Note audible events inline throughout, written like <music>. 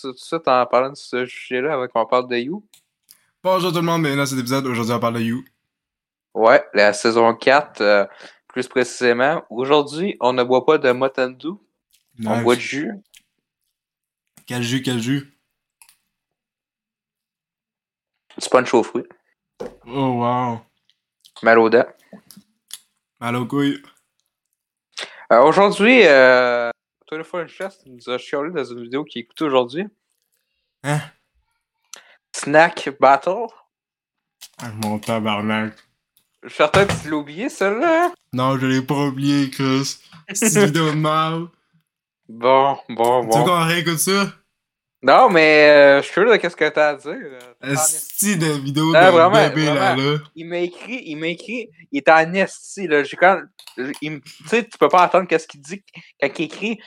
tout de suite en parlant de ce sujet-là avant qu'on parle de You. Bonjour tout le monde, bienvenue dans cet épisode. Aujourd'hui, on parle de You. Ouais, la saison 4, euh, plus précisément. Aujourd'hui, on ne boit pas de Motendu, on boit du jus. Quel jus, quel jus? Du punch aux fruits. Oh wow. Mal aux dents. Mal aux couilles. Euh, aujourd'hui, euh, Tony Chest nous a chialé dans une vidéo qu'il écoutait aujourd'hui. Hein? Snack Battle. Ah, mon tabarnak. Je suis certain que tu l'as oublié, celle-là. Non, je l'ai pas oublié, Chris. C'est une <laughs> vidéo de mal. Bon, bon, Tu veux bon. qu'on réécoute ça? Non, mais euh, je suis curieux de qu'est-ce que t'as à dire. euh, t'en es- Esti de vidéo de vraiment, bébé là, vraiment. là. Il m'a écrit, il m'a écrit, il est en esti, là. J'ai quand, tu sais, tu peux pas entendre qu'est-ce qu'il dit quand il écrit,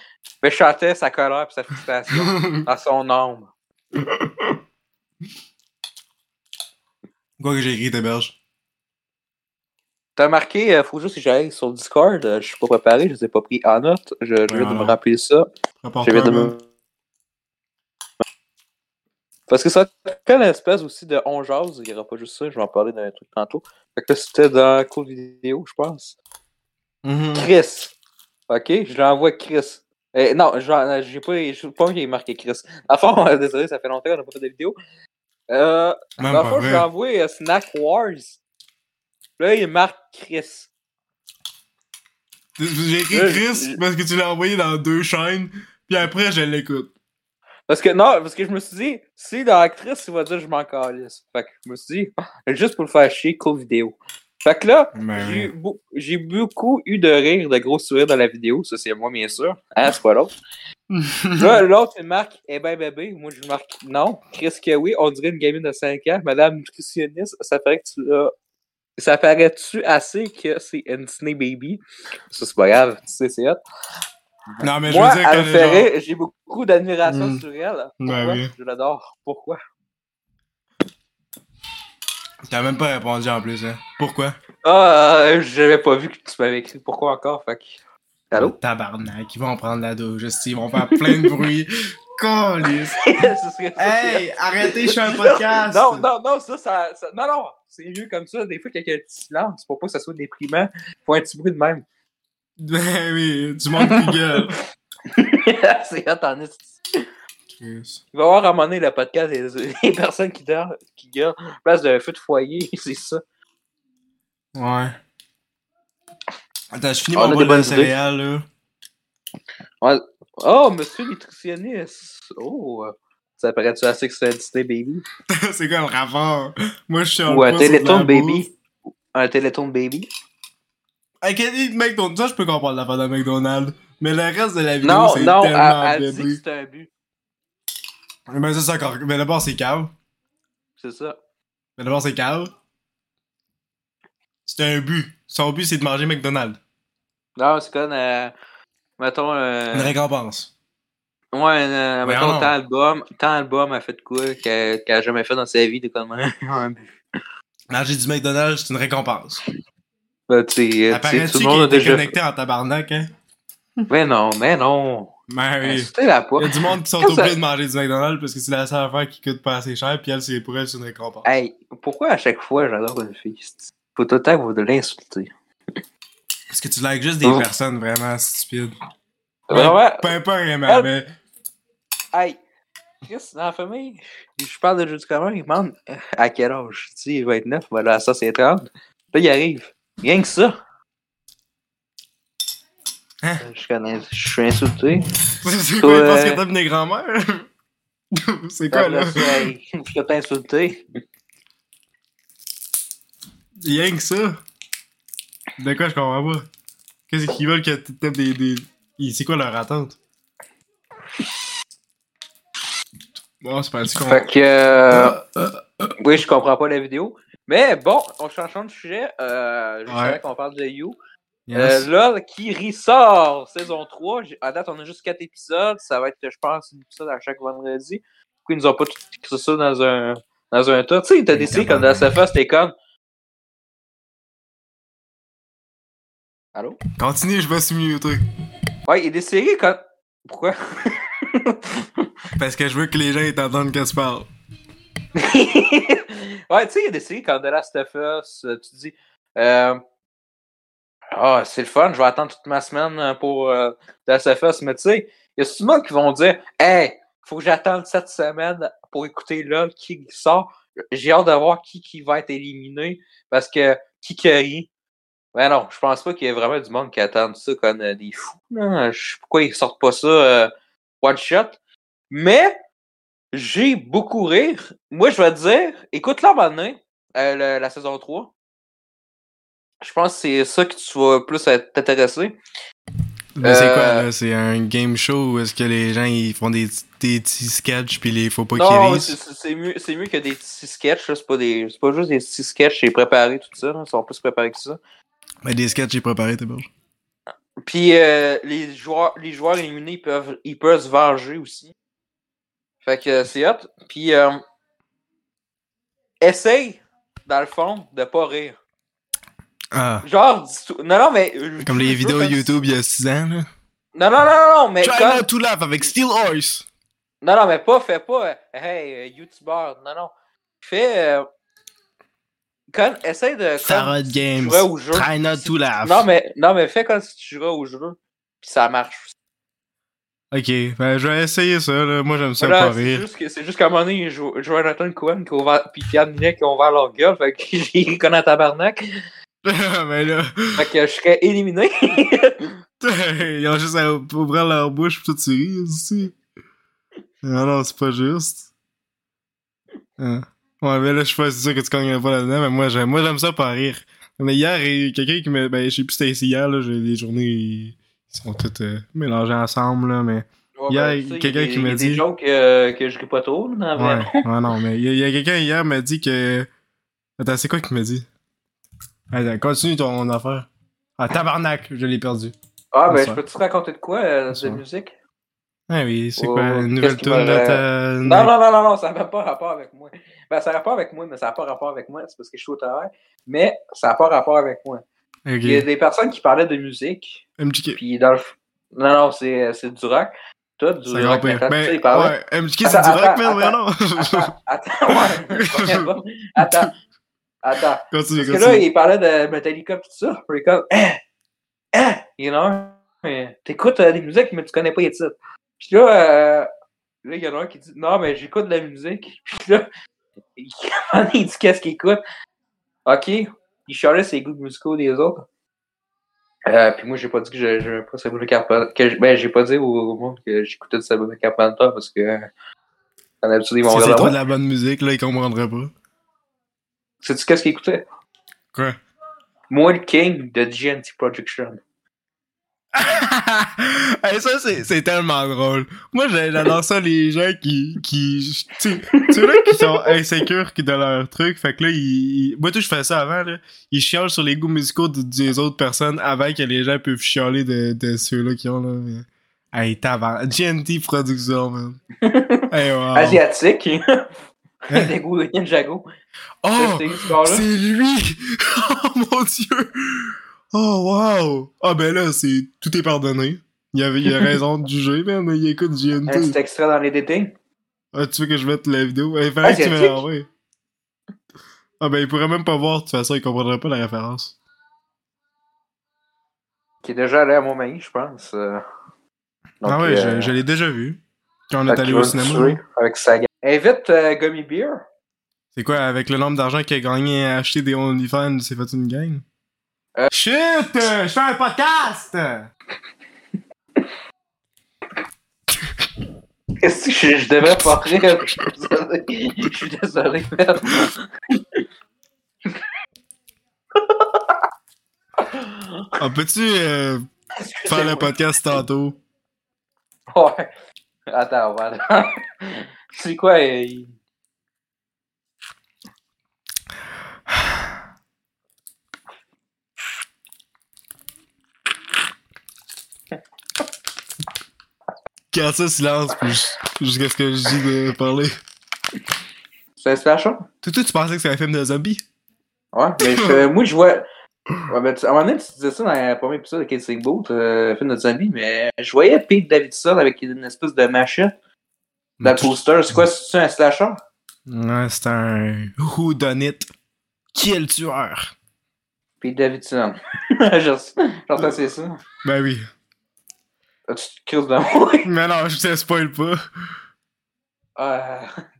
mais je chantais sa colère et sa frustration <laughs> dans son âme. Quoi que j'ai écrit. T'as marqué, euh, faut juste que j'aille sur le Discord, euh, je suis pas préparé, je les ai pas pris en note, je, je viens de me rappeler ça. Je viens de me... Parce que ça fait une espèce aussi de on jase, il y aura pas juste ça, je vais en parler d'un truc tantôt. Fait que c'était dans cours vidéo, je pense. Mhm. Chris. Ok, je l'envoie Chris. Euh, non, j'ai pas, je sais pas qu'il est marqué Chris. À fond, euh, <laughs> désolé, ça fait longtemps qu'on n'a pas fait de vidéo. Euh, Même je vrai. lui ai envoyé euh, Snack Wars. Là, il marque Chris. J'ai écrit Chris je- parce que tu l'as envoyé dans deux chaînes, puis après je l'écoute. Parce que, non, parce que je me suis dit, si dans Chris, il va dire je m'en calisse. Fait que je me suis dit, <laughs> juste pour le faire chier, cool vidéo. Fait que là, Ben j'ai beaucoup eu de rire, de gros sourires dans la vidéo. Ça, c'est moi, bien sûr. Hein, c'est pas l'autre? <laughs> Là, l'autre, il marque Eh ben bébé. Moi, je marque non. Chris que oui, on dirait une gamine de 5 ans. Madame nutritionniste, ça paraît que tu as. Ça paraît-tu assez que c'est une Disney Baby? Ça, c'est pas grave. Tu sais, c'est hot. Non, mais je Moi, veux dire que. J'ai beaucoup d'admiration Mm. sur elle. Ben oui. Je l'adore. Pourquoi? T'as même pas répondu en plus, hein. Pourquoi? Ah, euh, j'avais pas vu que tu m'avais écrit pourquoi encore. Fait que. Allô? Tabarnak, ils vont prendre la douche, ils vont faire plein de bruit. <laughs> Calice. <laughs> Hey, arrêtez, je fais un <laughs> podcast. Non, non, non, ça, ça, ça- non, non, c'est mieux comme ça. Des fois, qu'il y a un petit silence pour pas que ça soit déprimant. Faut un petit bruit de même. Ben <laughs> oui, du monde qui gueule. <laughs> c'est hot, en. Chris. Il va y avoir à un moment donné le podcast des, des personnes qui, dorment, qui gueulent. En place d'un feu de foyer, <laughs> c'est ça. Ouais. Attends, je finis a mon des bol de bonnes céréales, là. Ouais. Oh, monsieur nutritionniste. Oh, ça paraît-tu assez que c'est un Disney Baby? c'est quoi le rapport? Moi, je suis Ou un Téléthon. Baby? Un Téléthon Baby? Hey, quel est McDonald's? Ça, je peux comprendre l'affaire de McDonald's. Mais le reste de la vidéo, Non, c'est non, elle, tellement elle dit que c'est un but. Mais ça, c'est. Mais d'abord, c'est cave. C'est ça. Mais d'abord, c'est cave. C'est un but. Son but, c'est de manger McDonald's. Non, c'est comme, euh, mettons, euh, Une récompense. Ouais, euh, Mais mettons, non. tant album, tant album a fait de quoi qu'elle qu'elle a jamais fait dans sa vie de comme un <laughs> but. Manger du McDonald's, c'est une récompense. Ben, tu sais, tu sais, Apparaît-tu tout le qu'il monde a était déjà. connecté en tabarnak, hein? <laughs> Mais non, mais non. Ben oui. Poids. Il y a du monde qui sont <laughs> Quand ça- obligés de manger du McDonald's parce que c'est la seule affaire qui coûte pas assez cher, puis elle, c'est pour elle, c'est une récompense. Hey, pourquoi à chaque fois j'adore une fille? Faut tout le temps que vous de l'insulter. Parce que tu likes juste des Oh. personnes vraiment stupides. Vraiment? Pas, pas vraiment, Elle- mais. Hey, Chris, dans la famille, je parle de jeu du commun, il demande euh, à quel âge? Tu dis 29, voilà, ça c'est 30. Là, il arrive. Rien que ça. Hein? Je connais, je suis insulté. <laughs> C'est quoi, pense Ouais. que t'aimes des grands-mères? <laughs> c'est quoi, là? <laughs> Je peux t'insulter. Rien que ça? De quoi, je comprends pas? Qu'est-ce qu'ils veulent que tu tapes des. des... C'est quoi leur attente? Bon, c'est pas. Fait que. euh, oui, je comprends pas la vidéo. Mais bon, on change de sujet. Euh, juste Ouais. qu'on parle de You. Yes. Euh, LOL qui ressort saison 3. J'ai- À date, on a juste 4 épisodes. Ça va être, je pense, un épisode à chaque vendredi. Pourquoi ils nous ont pas tout écrit ça dans un, dans un tas? Tu sais, t'as décidé comme dans tabarnak. SFA, c'était comme. Allô? Continue, je vais sur muter. Ouais, il est décidé quand. Pourquoi? <laughs> Parce que je veux que les gens t'entendent que tu parles. <laughs> ouais, tu sais, il y a des séries comme The Last of Us, euh, tu dis, euh, ah, c'est le fun, je vais attendre toute ma semaine euh, pour euh, The Last of Us, mais tu sais, il y a souvent qui vont dire, hey, faut que j'attende cette semaine pour écouter là qui sort. J'ai hâte de voir qui, qui va être éliminé parce que qui qui Ben non, je pense pas qu'il y ait vraiment du monde qui attend ça comme euh, des fous. là. Je sais pourquoi ils sortent pas ça euh, one shot. Mais j'ai beaucoup rire. Moi, je vais te dire, écoute là maintenant, euh, la saison 3. Je pense que c'est ça que tu vas plus t'intéresser. Mais c'est quoi, Euh, là? C'est un game show où est-ce que les gens ils font des, des petits sketchs pis il faut pas qu'ils rient? c'est- mieux, c'est mieux que des petits sketchs. C'est pas, des- c'est pas juste des petits sketchs, c'est préparé, tout ça. Ils sont plus préparés que ça. Ben, des sketchs j'ai préparé, t'es bon. Puis euh, les joueurs les joueurs éliminés ils peuvent, ils peuvent se venger aussi. Fait que euh, c'est hot. Puis euh, essaye, dans le fond, de pas rire. Ah. Genre, dis tout- non, non, mais. euh, Comme les vidéos YouTube il y a 6 ans, là. Non, non, non, non, mais Try comme- not to laugh avec Steel Horse! Non, non, mais pas, fais pas, euh, hey, YouTuber, non, non. Fais, euh, quand, essaye de, Sarah Games. au jeu. Try not to laugh. Non, mais, non, mais fais comme si tu jouais au jeu, puis ça marche. Ok, ben je vais essayer ça, là. Moi j'aime ça Voilà, pas rire. c'est juste qu'à un moment donné, Jo- Jonathan Cohen qui a ouvert, puis Pierre Ninet qui ont ouvert leur gueule, fait que <laughs> j'ai comme un tabarnak, mais <laughs> là, fait que je serais éliminé. <laughs> ils ont juste à ouvrir leur bouche pis tout ris aussi. Non, non, c'est pas juste. Hein. Ouais, mais là, je suis pas sûr que tu cognes pas là-dedans, mais moi, j'aime, moi, j'aime ça pas rire. Mais hier, quelqu'un qui me. Ben, je sais plus si c'était ici hier, là. j'ai- Les journées, ils sont toutes euh, mélangées ensemble, là, mais. Ouais, Il y a ben, quelqu'un il y a- qui m'a il y a dit- des jokes euh, que je ris pas trop, là, dans Ouais, <laughs> ouais, non, mais il y a, quelqu'un hier m'a dit que. Attends, c'est quoi qu'il m'a dit? Attends, continue ton affaire. Ah, tabarnak, je l'ai perdu. Ah, ben, je ça. peux te raconter de quoi, euh, de musique? Ah oui, c'est Oh, quoi? Une nouvelle qui tune de ta. Non, non, non, non, non, ça n'a pas rapport avec moi. Ben, ça a rapport avec moi, mais ça n'a pas rapport avec moi, c'est parce que je suis au travail. Mais ça n'a pas rapport avec moi. Il y a des personnes qui parlaient de musique, MJK. puis dans le. Non, non, c'est c'est du rock. Toi, du rock tu sais, Ben, il parlait. ouais, MJK, c'est Attends, du rock, attends, mais non. Attends, <laughs> attends, ouais. Attends, attends. Continue, Parce que là, il parlait de Metallica pis tout ça. Puis comme, hein, hein, you know, mais t'écoutes euh, des musiques, mais tu connais pas les titres. Puis là, euh, là, il y en a un qui dit, non, mais j'écoute de la musique. Puis là, <laughs> il dit qu'est-ce qu'il écoute? Ok, il chialait ses goûts musicaux des autres. Euh, puis moi, j'ai pas dit que j'aimais pas Sabrina Carpenter. Que ben, j'ai pas dit au, au monde que j'écoutais de Sabrina Carpenter parce que, en habitude, ils vont Si c'est trop de la bonne musique, là, ils comprendraient pas. Sais-tu qu'est-ce qu'il écoutait? Quoi? Moi, le King de GNT Production. <laughs> hey, ça, c'est, tellement drôle. Moi, j'adore ça, les gens qui, qui, tu sais, là, qui sont insécures de leur truc. Fait que là, ils, moi, tout, je fais ça avant, là. Ils chialent sur les goûts musicaux de- des autres personnes avant que les gens peuvent chialer de, de ceux-là qui ont, là. Mais... Hey, tabarnak. GNT Production, man. <laughs> hey, wow. Asiatique. Hein? <laughs> Des goûts de Ninjago. Oh! C'est lui! Oh mon dieu! Oh wow! Ah ben là, c'est tout est pardonné. Il avait il a <laughs> raison de juger, man. Il écoute Un petit GNT. extrait dans les détails. Ah, tu veux que je mette la vidéo? Il fallait que tu me l'envoies. Ah ben il pourrait même pas voir, de toute façon, il comprendrait pas la référence. Qui est déjà allé à Montmagny, je pense. euh. Donc, ah ouais, euh, je, je l'ai déjà vu. Quand on est allé au cinéma. Avec sa gang. Invite euh, Gummy Beer. C'est quoi, avec le nombre d'argent qu'il a gagné à acheter des OnlyFans, il s'est fait une gang? Euh. Shit! euh, Je fais un podcast! Qu'est-ce que je, je devais pas rire? Je suis désolé. Je suis désolé, merde. Ah, peux-tu euh, faire le podcast tantôt? Ouais. Attends, attendre. <laughs> C'est quoi? euh, il- Garde ça silence, jusqu'à ce que je dis de parler. C'est un slasher? Toi, toi, tu pensais que c'était un film de zombies? Ouais, mais je- <laughs> moi, je vois. Ouais, ben, tu- à un moment donné, tu disais ça dans le premier épisode de Kissing Boot, euh, film de zombie, mais je voyais Pete Davidson avec une espèce de machette dans le poster. C'est quoi, c'est un slasher? Ouais, c'est un Who Done It. Qui est le tueur? Pete Davidson. <laughs> J'entends c'est ça. Ben oui. Tu te crises de moi. <laughs> Mais non, je te spoil pas. Euh,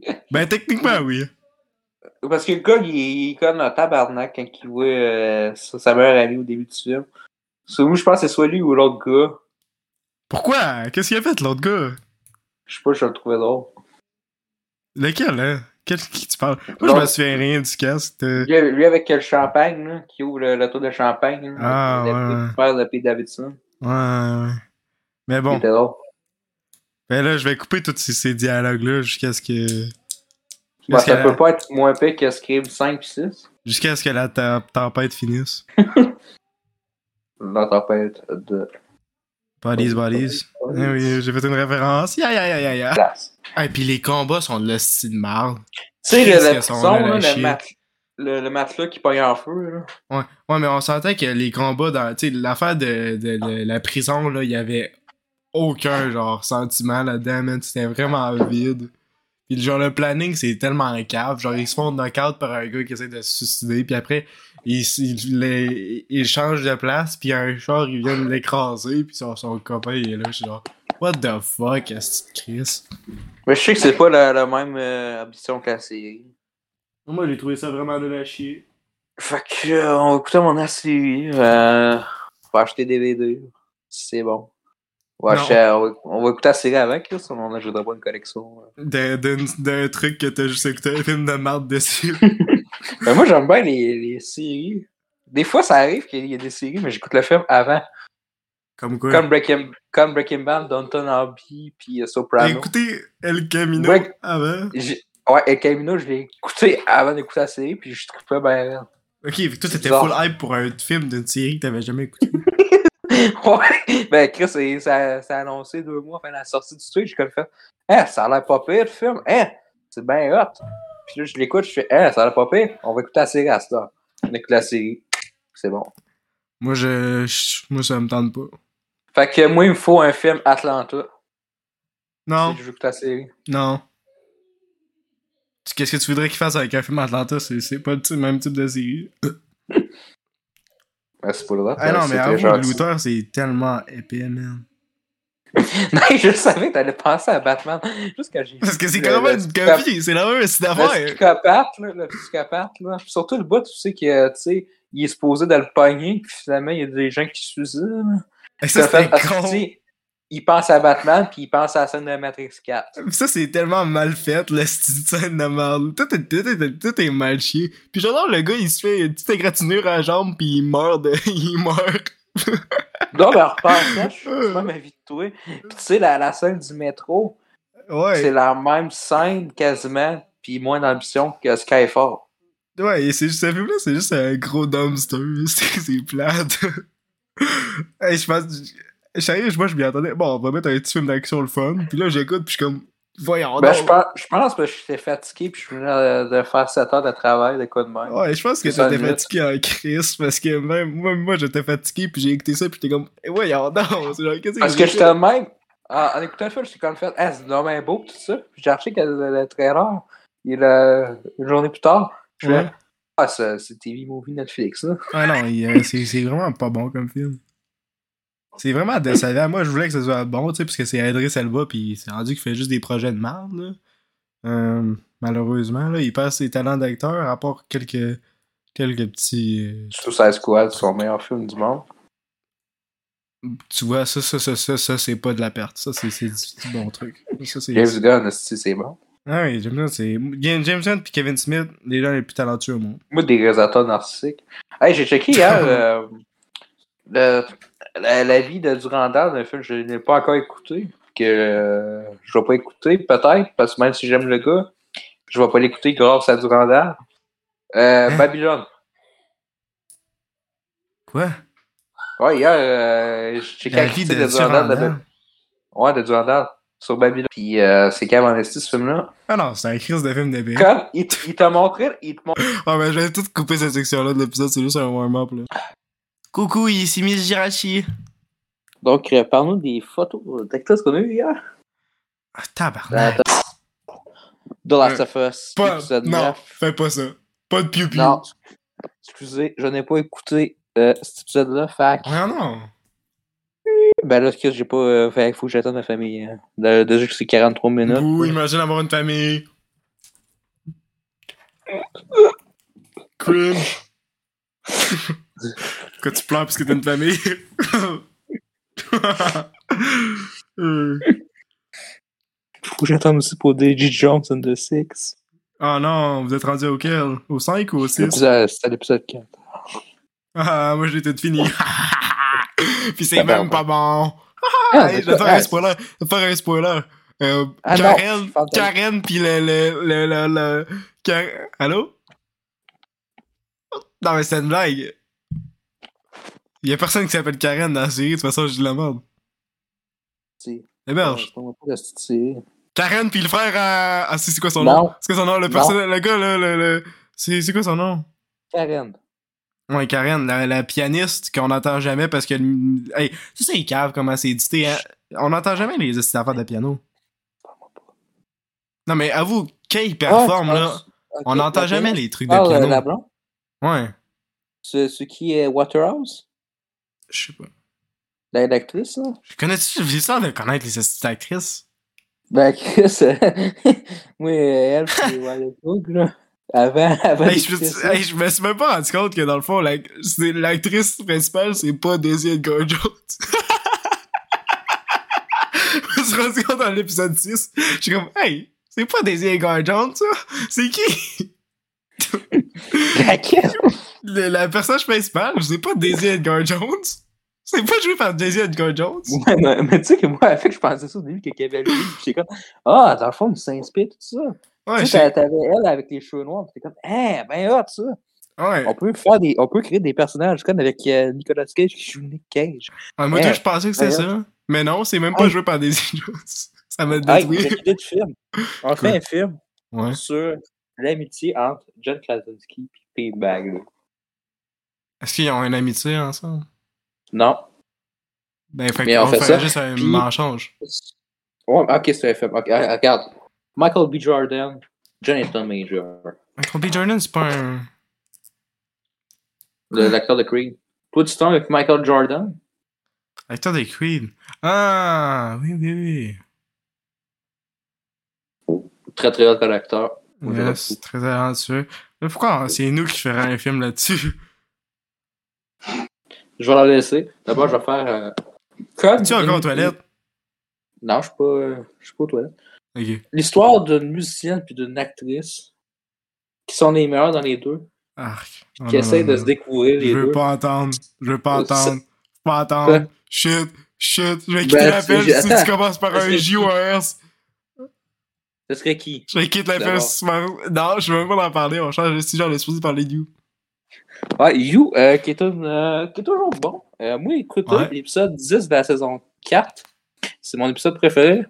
<laughs> Ben techniquement, oui. Parce que le gars, il, il est comme un tabarnak quand il voit euh, sa meilleure amie au début du film. So, moi, je pense que c'est soit lui ou l'autre gars. Pourquoi? Qu'est-ce qu'il a fait, l'autre gars? Je sais pas, je le trouvais drôle. Lequel, hein? Quel qui tu parles? Moi, je me souviens rien du cast. euh. Lui, lui avec le champagne, là, qui ouvre le, le tour de champagne. là, Ah, ouais, le père de Pete Davidson. Ouais, ouais. Mais bon. Ben là, je vais couper tous ces, ces dialogues-là jusqu'à ce que. Bah, Jusqu'à ça peut pas être moins pire que Scream 5 et 6. jusqu'à ce que la te- tempête finisse. <laughs> La tempête de Bodies, bodies. Eh oui, j'ai fait une référence. Ya, ya, ya, ya, ya. Ah, et puis les combats sont de la style marde. Tu sais, le, là, le, chier. mat, le, le matelas qui pogne en feu, là. Ouais, ouais, mais on sentait que les combats dans. Tu sais, l'affaire de, de, de la prison, là, il y avait aucun, genre, sentiment là-dedans, man. C'était vraiment vide. Puis, genre, le planning, c'est tellement cave. Genre, ils se font knock-out par un gars qui essaie de se suicider, puis après, ils, ils, les- ils changent de place, puis un char, il vient de l'écraser, puis son, son copain, il est là, je suis genre, what the fuck, est-ce que Chris? Mais je sais que c'est pas la, la même euh, ambition que la série. Moi, j'ai trouvé ça vraiment de la chier. Fait que, euh, on va écouter mon série. Euh, on va acheter des DVD. C'est bon. Non. acheter- on, va, on va écouter la série avec, là, sinon on n'ajoutera pas une collection. euh. D'un- truc que t'as juste écouté un film de merde dessus. Mais <laughs> moi, j'aime bien les, les séries. Des fois, ça arrive qu'il y a des séries, mais j'écoute le film avant. Comme quoi? Comme Breaking, comme Breaking Bad, Downton Abbey, puis euh, Soprano. Écoutez El Camino avant? Ouais, El Camino, je l'ai écouté avant d'écouter la série, puis je trouvais bien. Ok, toi t'étais full hype pour un film d'une série que t'avais jamais écouté. <laughs> <laughs> Ouais, ben Chris, c'est- ça, ça a annoncé deux mois après la sortie du truc. J'ai comme fait, hein, ça a l'air pas pire le film, hein, c'est bien hot. Puis là, je l'écoute, je fais, hein, ça a l'air pas pire, on va écouter la série à ce temps. On écoute la série, c'est bon. moi, je, je- Moi, ça me tente pas. Fait que moi, il me faut un film Atlanta. Non, Si je veux écouter la série. non. Qu'est-ce que tu voudrais qu'il fasse avec un film Atlanta? C'est pas le même type de série. <laughs> C'est le. Ah non, c'est mais avoue, gentil. Luther, c'est tellement épais, man. <laughs> non, je savais que t'allais penser à Batman. Juste quand j'ai Parce que c'est quand le- même le une copie, c'est la même Le d'affaire. psychopathe, là, le psychopathe, là. Puis surtout le bout, tu sais, que, tu sais, il est supposé de le pogner, puis finalement, il y a des gens qui se suicident. Ça, fait que, con. Il pense à Batman, puis il pense à la scène de Matrix 4. Pis ça, c'est tellement mal fait, la scène de merde. Tout est, tout, est, tout est mal chié. Puis j'adore le gars, il se fait une petite égratignure à la jambe, pis il meurt de... <laughs> il meurt. Donc, en repensant, je suis même avis de toi. Puis tu sais, la, la scène du métro, c'est Ouais. la même scène quasiment, puis moins d'ambition que Skyfall. Ouais, et c'est juste, ce film-là, c'est juste un gros dumpster. <laughs> C'est c'est plate. <laughs> hey, je pense... Sérieux, moi, je m'y attendais. Bon, on va mettre un petit film d'action le fun. Puis là, j'écoute, puis je suis comme... Voyons Ben, donc. je pense, je pense que j'étais fatigué, puis je venais de, de faire 7 heures de travail, de quoi de même. Ouais, je pense que le fatigué en crise parce que même moi, moi j'étais fatigué puis j'ai écouté ça puis j'étais comme eh voyons donc genre qu'est-ce Parce que j'étais de même, en, en écoutant le film, j'étais comme fait, ah, c'est vraiment beau, tout ça. Puis j'ai acheté que le, le trailer, il est une journée plus tard. Je Ouais. ah, c'est c'est TV Movie Netflix, là. Ah non, euh, c'est c'est vraiment pas bon comme film. C'est vraiment décevant. Moi, je voulais que ça soit bon, tu sais, parce que c'est Idris Elba, puis c'est rendu qu'il fait juste des projets de merde, là. Euh, malheureusement, là, il perd ses talents d'acteur, à part quelques, quelques petits... euh, Suicide Squad, son meilleur film du monde. tu vois, ça, ça, ça, ça, ça c'est pas de la perte. Ça, c'est c'est du, du bon truc. Ça. James Gunn, c'est bon. Ah oui, James Gunn, c'est... James James Gunn puis Kevin Smith, les gens les plus talentueux au monde. Moi, des réalisateurs narcissiques. Hey, j'ai checké hier <laughs> euh, le- la, la vie de Durandal, un film que je n'ai pas encore écouté, que euh, je vais pas écouter, peut-être, parce que même si j'aime le gars, je vais pas l'écouter grâce à Durandal. Euh, Hein? Babylone. Quoi? Ouais, hier, euh, j'ai critique de de Durandal. de Ouais, de Durandal. sur Babylon. Puis euh, c'est quand même investi ce film-là? Ah non, c'est un crise de film d'épée. Quand il, il t'a montré, il te montre. <laughs> Ah, ben, j'avais tout coupé cette section-là de l'épisode, c'est juste un warm-up, là. Coucou, ici Miss Jirachi. Donc, euh, parle-nous des photos d'actrices qu'on a eues hier. Ah, tabarnak. The Last of Us, Pas, non, 9. fais pas ça. Pas de piou-piou. Non, excusez, je n'ai pas écouté euh, cet épisode-là. Que- Ah non. Ben là, Chris, j'ai pas. Euh, fait faut que j'attende ma famille. hein. De- Déjà que c'est 43 minutes. Ouh, imagine avoir une famille. <laughs> Cringe. <laughs> Quand tu pleures parce que t'as une famille. <laughs> Euh. Faut que j'attende aussi pour DJ Jones and the Six. Ah non, vous êtes rendu auquel Au 5 ou au 6 L'épisode- C'était l'épisode 4. Ah, moi j'ai tout fini. <laughs> Puis c'est Ah, ben, même pas bon. Ah, Hey, je vais faire un spoiler. Je vais faire un spoiler. Euh, Ah, non, Karen, Karen, le, le, le, le, le- Karen- Allô? Non, mais c'est une blague. Y'a personne qui s'appelle Karen dans la série, de toute façon, je dis la merde. C'est Héberge. la série. Karen, pis le frère à. Ah, c'est c'est quoi son Non. nom? C'est quoi son nom? Le, personnage, le gars, là, le. le... C'est quoi son nom? Karen. Ouais, Karen, la, la pianiste qu'on n'entend jamais parce que. Hey, ça, c'est cave comment c'est édité. Hein? On n'entend jamais les affaires de piano. Non, mais avoue, Kay performe, Ah, là. ok, On n'entend jamais les trucs de Ah, piano. euh, la blonde? Ouais. Ce, ce qui est Waterhouse? Je sais pas. La- L'actrice, là? Je connais-tu, j'ai ça de connaître les actrices. Ben, Chris, euh, <laughs> oui, elle, c'est Wild Hook, là. Avant, avant. Hey, je, me- ça. hey, je me suis même pas rendu compte que dans le fond, la- l'actrice principale, c'est pas Daisy Edgar Jones. <laughs> je me suis rendu compte dans l'épisode 6. Je suis comme, hey, c'est pas Daisy Edgar Jones, ça? C'est qui? Laquelle? Le- la personnage principale, c'est pas Daisy Edgar Jones. C'est pas joué par Daisy Edgar Jones. Ouais, mais, mais tu sais que moi, avec, que je pensais ça au début, que Kevin Lee, j'étais comme, ah, dans le fond, il s'inspire, tout ça. Ouais, tu sais, sais. t'a- t'avais elle avec les cheveux noirs, t'étais comme, eh, ben hot, ça. Ouais. On peut faire des, on peut créer des personnages, comme avec euh, Nicolas Cage qui joue Nick Cage. Ah, moi, Hey, toi, je pensais que c'était hey, ça. Mais non, c'est même pas joué par Daisy Jones. <laughs> Ça m'a détruit. j'ai une idée de film. On fait un film Ouais. sur l'amitié entre John Krasinski et Pete Bagley. Est-ce qu'ils ont une amitié ensemble? Non. Ben, fait Mais on fait fait ça, juste un puis- mensonge. Ouais, ok, c'est un film. Ok, ah, regarde. Michael B. Jordan, Jonathan Major, Michael B. Jordan, c'est pas un. l'acteur de Creed. Toi, tu tombes avec Michael Jordan? Acteur des Creed. Ah, oui, oui, Très très hot comme acteur. Yes, beaucoup. très talentueux. Mais pourquoi c'est nous qui ferions un film là-dessus? Je vais la laisser. D'abord, je vais faire. Euh, comme Tu es encore aux toilettes? Non, je suis pas, euh, je suis pas aux toilettes. L'histoire d'une musicienne puis d'une actrice qui sont les meilleurs dans les deux, Arc. Oh, qui non, essayent de non. se découvrir les Je veux deux. pas entendre. Je veux pas Euh, entendre. Je veux pas entendre. Shit. Shit. Je vais quitter Ben, l'appel c'est- si tu commences par <laughs> un J ou un S. Ce serait qui? Je tu m'en- Non, je veux même pas en parler. On change de sujet. On est supposé parler de You. Ouais, You, euh, qui, est une, euh, qui est toujours bon. Euh, moi, écoute, Ouais. l'épisode 10 de la saison 4, c'est mon épisode préféré.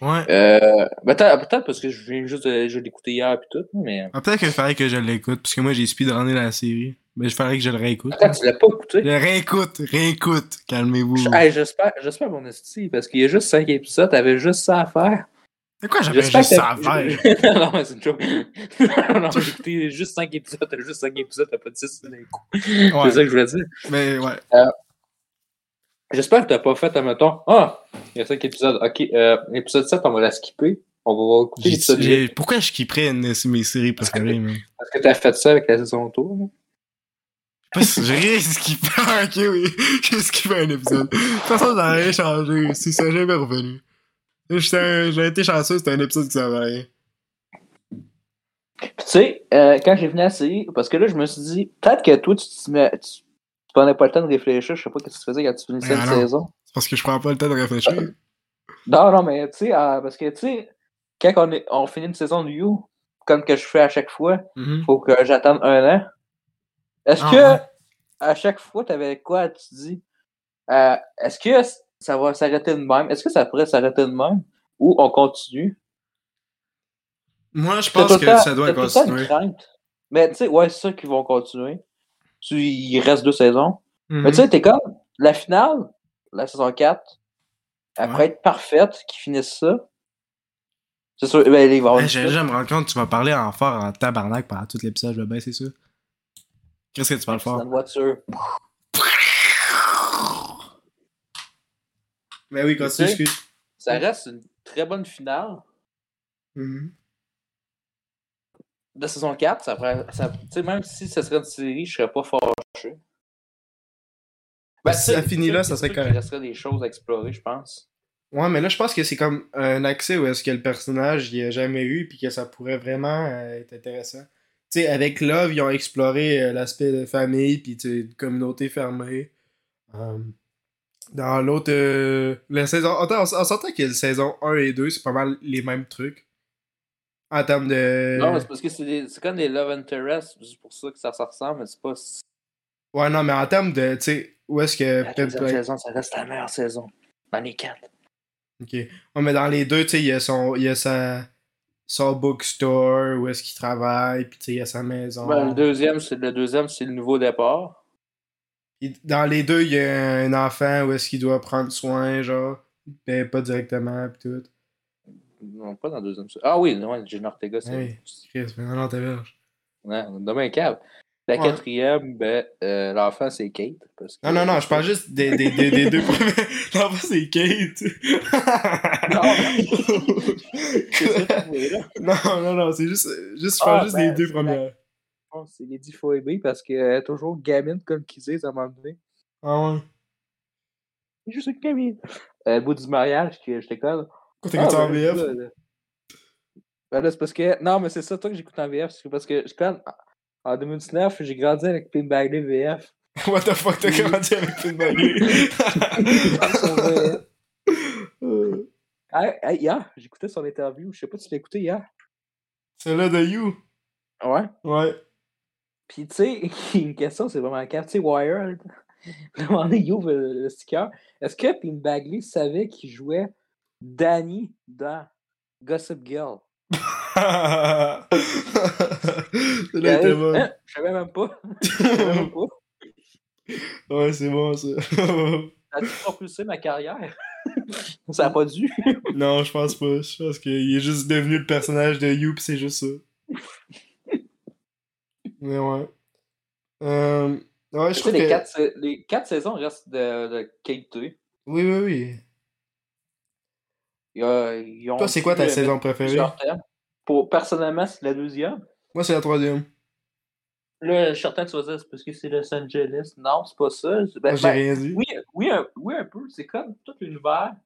Ouais. Euh, ben, peut-être peut-être parce que je viens juste de, je écouté hier et tout, mais. Ah, Peut-être qu'il fallait que je l'écoute, parce que moi j'ai speedrunné la série. Mais il fallait que je le réécoute. Attends, tu l'as pas écouté? Je le réécoute, réécoute. Calmez-vous. J'espère, j'espère mon esti, parce qu'il y a juste 5 épisodes, t'avais juste ça à faire. C'est quoi, j'avais juste que ça à t'as- faire? <laughs> non, mais c'est une joke. <laughs> non, non, j'ai écouté juste 5 épisodes, t'as juste 5 épisodes, t'as pas 10 d'un coup. <laughs> C'est ça Ouais. que je voulais dire. Mais ouais. J'espère que t'as pas fait, admettons, ah, il y a 5 épisodes, ok, euh, l'épisode 7, on va la skipper. On va écouter J'ai- l'épisode 8. j'ai- Pourquoi je kipperais une de mes séries préférées, man? Parce que t'as fait ça avec la saison tour. Si j'ai rien skippé. Ok, oui. J'ai skippé un épisode. De toute façon, n'a rien changé. Si ça jamais revenu. J'ai été chanceux, c'était un épisode qui à rien. Puis tu sais, euh, quand j'ai venu à série, parce que là, je me suis dit, peut-être que toi, tu te mets, tu, prenais pas le temps de réfléchir, je sais pas ce que tu faisais quand tu finissais une saison. C'est parce que je prends pas le temps de réfléchir. Non, non, mais tu sais, euh, parce que tu sais, quand on, est, on finit une saison de You, comme que je fais à chaque fois, Mhm. faut que j'attende un an. Est-ce Ah, que ouais. à chaque fois, t'avais quoi, tu dis, euh, est-ce que ça va s'arrêter de même? Est-ce que ça pourrait s'arrêter de même? ou on continue? Moi, je pense que temps- ça doit continuer. Mais tu sais, ouais, c'est ça qu'ils vont continuer. Tu, il reste deux saisons. Mhm. Mais tu sais, t'es comme la finale, la saison 4, après Ouais. être parfaite, qu'ils finissent ça. C'est sûr, ben, il va suite. déjà me rendre compte, tu vas parler en fort en tabarnak pendant tout l'épisode, je vais baisser ça. Qu'est-ce que tu parles C'est dans fort? une voiture. Mais oui, continue, excuse. Ça reste une très bonne finale Mhm. de saison 4. Ça, pourrait- ça, tu sais, même si ce serait une série, je serais pas fâché. Ben, si ça finit là, ça serait correct. resterait des choses à explorer, je pense. Ouais, mais là, je pense que c'est comme un accès où est-ce que le personnage il a jamais eu, puis que ça pourrait vraiment euh, être intéressant. Tu sais, avec Love, ils ont exploré euh, l'aspect de famille, puis communauté fermée. Euh, dans l'autre, euh, la saison. Attends, on, on s'entend que la saison 1 et 2, c'est pas mal les mêmes trucs. En termes de. Non, mais c'est parce que c'est des- c'est comme des love interests, c'est pour ça que ça se ressemble, mais c'est pas. Ouais, non, mais en termes de. Tu sais, où est-ce que. La deuxième saison, ça reste la meilleure saison. Dans les quatre. Ok. Ouais, mais dans les deux, tu sais, il y a son. Il y a sa. Son bookstore, où est-ce qu'il travaille, puis tu sais, il y a sa maison. Ben, le deuxième, c'est le deuxième, c'est le nouveau départ. Dans les deux, il y a un enfant où est-ce qu'il doit prendre soin, genre. Mais pas directement, pis tout. Non, pas dans le deuxième. Ah oui, non, Gina Ortega, c'est. Hey, Chris, mais non, non, t'es verge. Ouais, demain câble. La Ouais. quatrième, ben, euh, l'enfant, c'est Kate. Parce que... Non, non, non, je parle juste des, des, des, des deux premiers. <laughs> <laughs> L'enfant, c'est Kate. <laughs> Non, non, non, c'est juste, juste, je parle Ah, juste ben, des deux c'est premières. Je pense c'est Lady Phoebe parce qu'elle est toujours gamine comme qu'ils disent à un moment donné. Ah ouais. C'est juste une gamine. Euh, le bout du mariage, j'étais comme. Pourquoi t'écoutes en ben, VF? là. Ben là, c'est parce que. Non, mais c'est ça, toi, que j'écoute en VF. C'est parce que, je comme. En 2019, j'ai grandi avec Pin Bagley VF. <laughs> What the fuck, t'as grandi avec Finn Bagley? <laughs> <laughs> Hey, hey, hier, j'écoutais son interview. Je sais pas si tu l'as écouté hier. C'est là de You? Ouais. Ouais. Puis, tu sais, <laughs> une question, c'est vraiment calme. Tu sais, Wired, vraiment, <laughs> il ouvre le, le sticker. Est-ce que Pim Bagley savait qu'il jouait Danny dans Gossip Girl? <laughs> là, était bon. hein, Je savais même pas. Je savais même pas. Ouais, c'est bon, ça. A-tu propulsé ma carrière? ça a pas dû. non, je pense pas. Je pense qu'il est juste devenu le personnage de You, pis c'est juste ça. Mais ouais. Euh... Ouais, je trouve les, que... quatre, les quatre saisons restent de, de T. Oui, oui, oui. Ils, euh, ils ont Toi, c'est quoi ta saison préférée? Pour, personnellement, c'est la deuxième. Moi, c'est la troisième. Là, je suis certain que tu vas dire c'est parce que c'est Los Angeles. Non, c'est pas ça. Ben, j'ai ben, rien dit. oui, oui, un, oui, un peu. C'est comme tout l'univers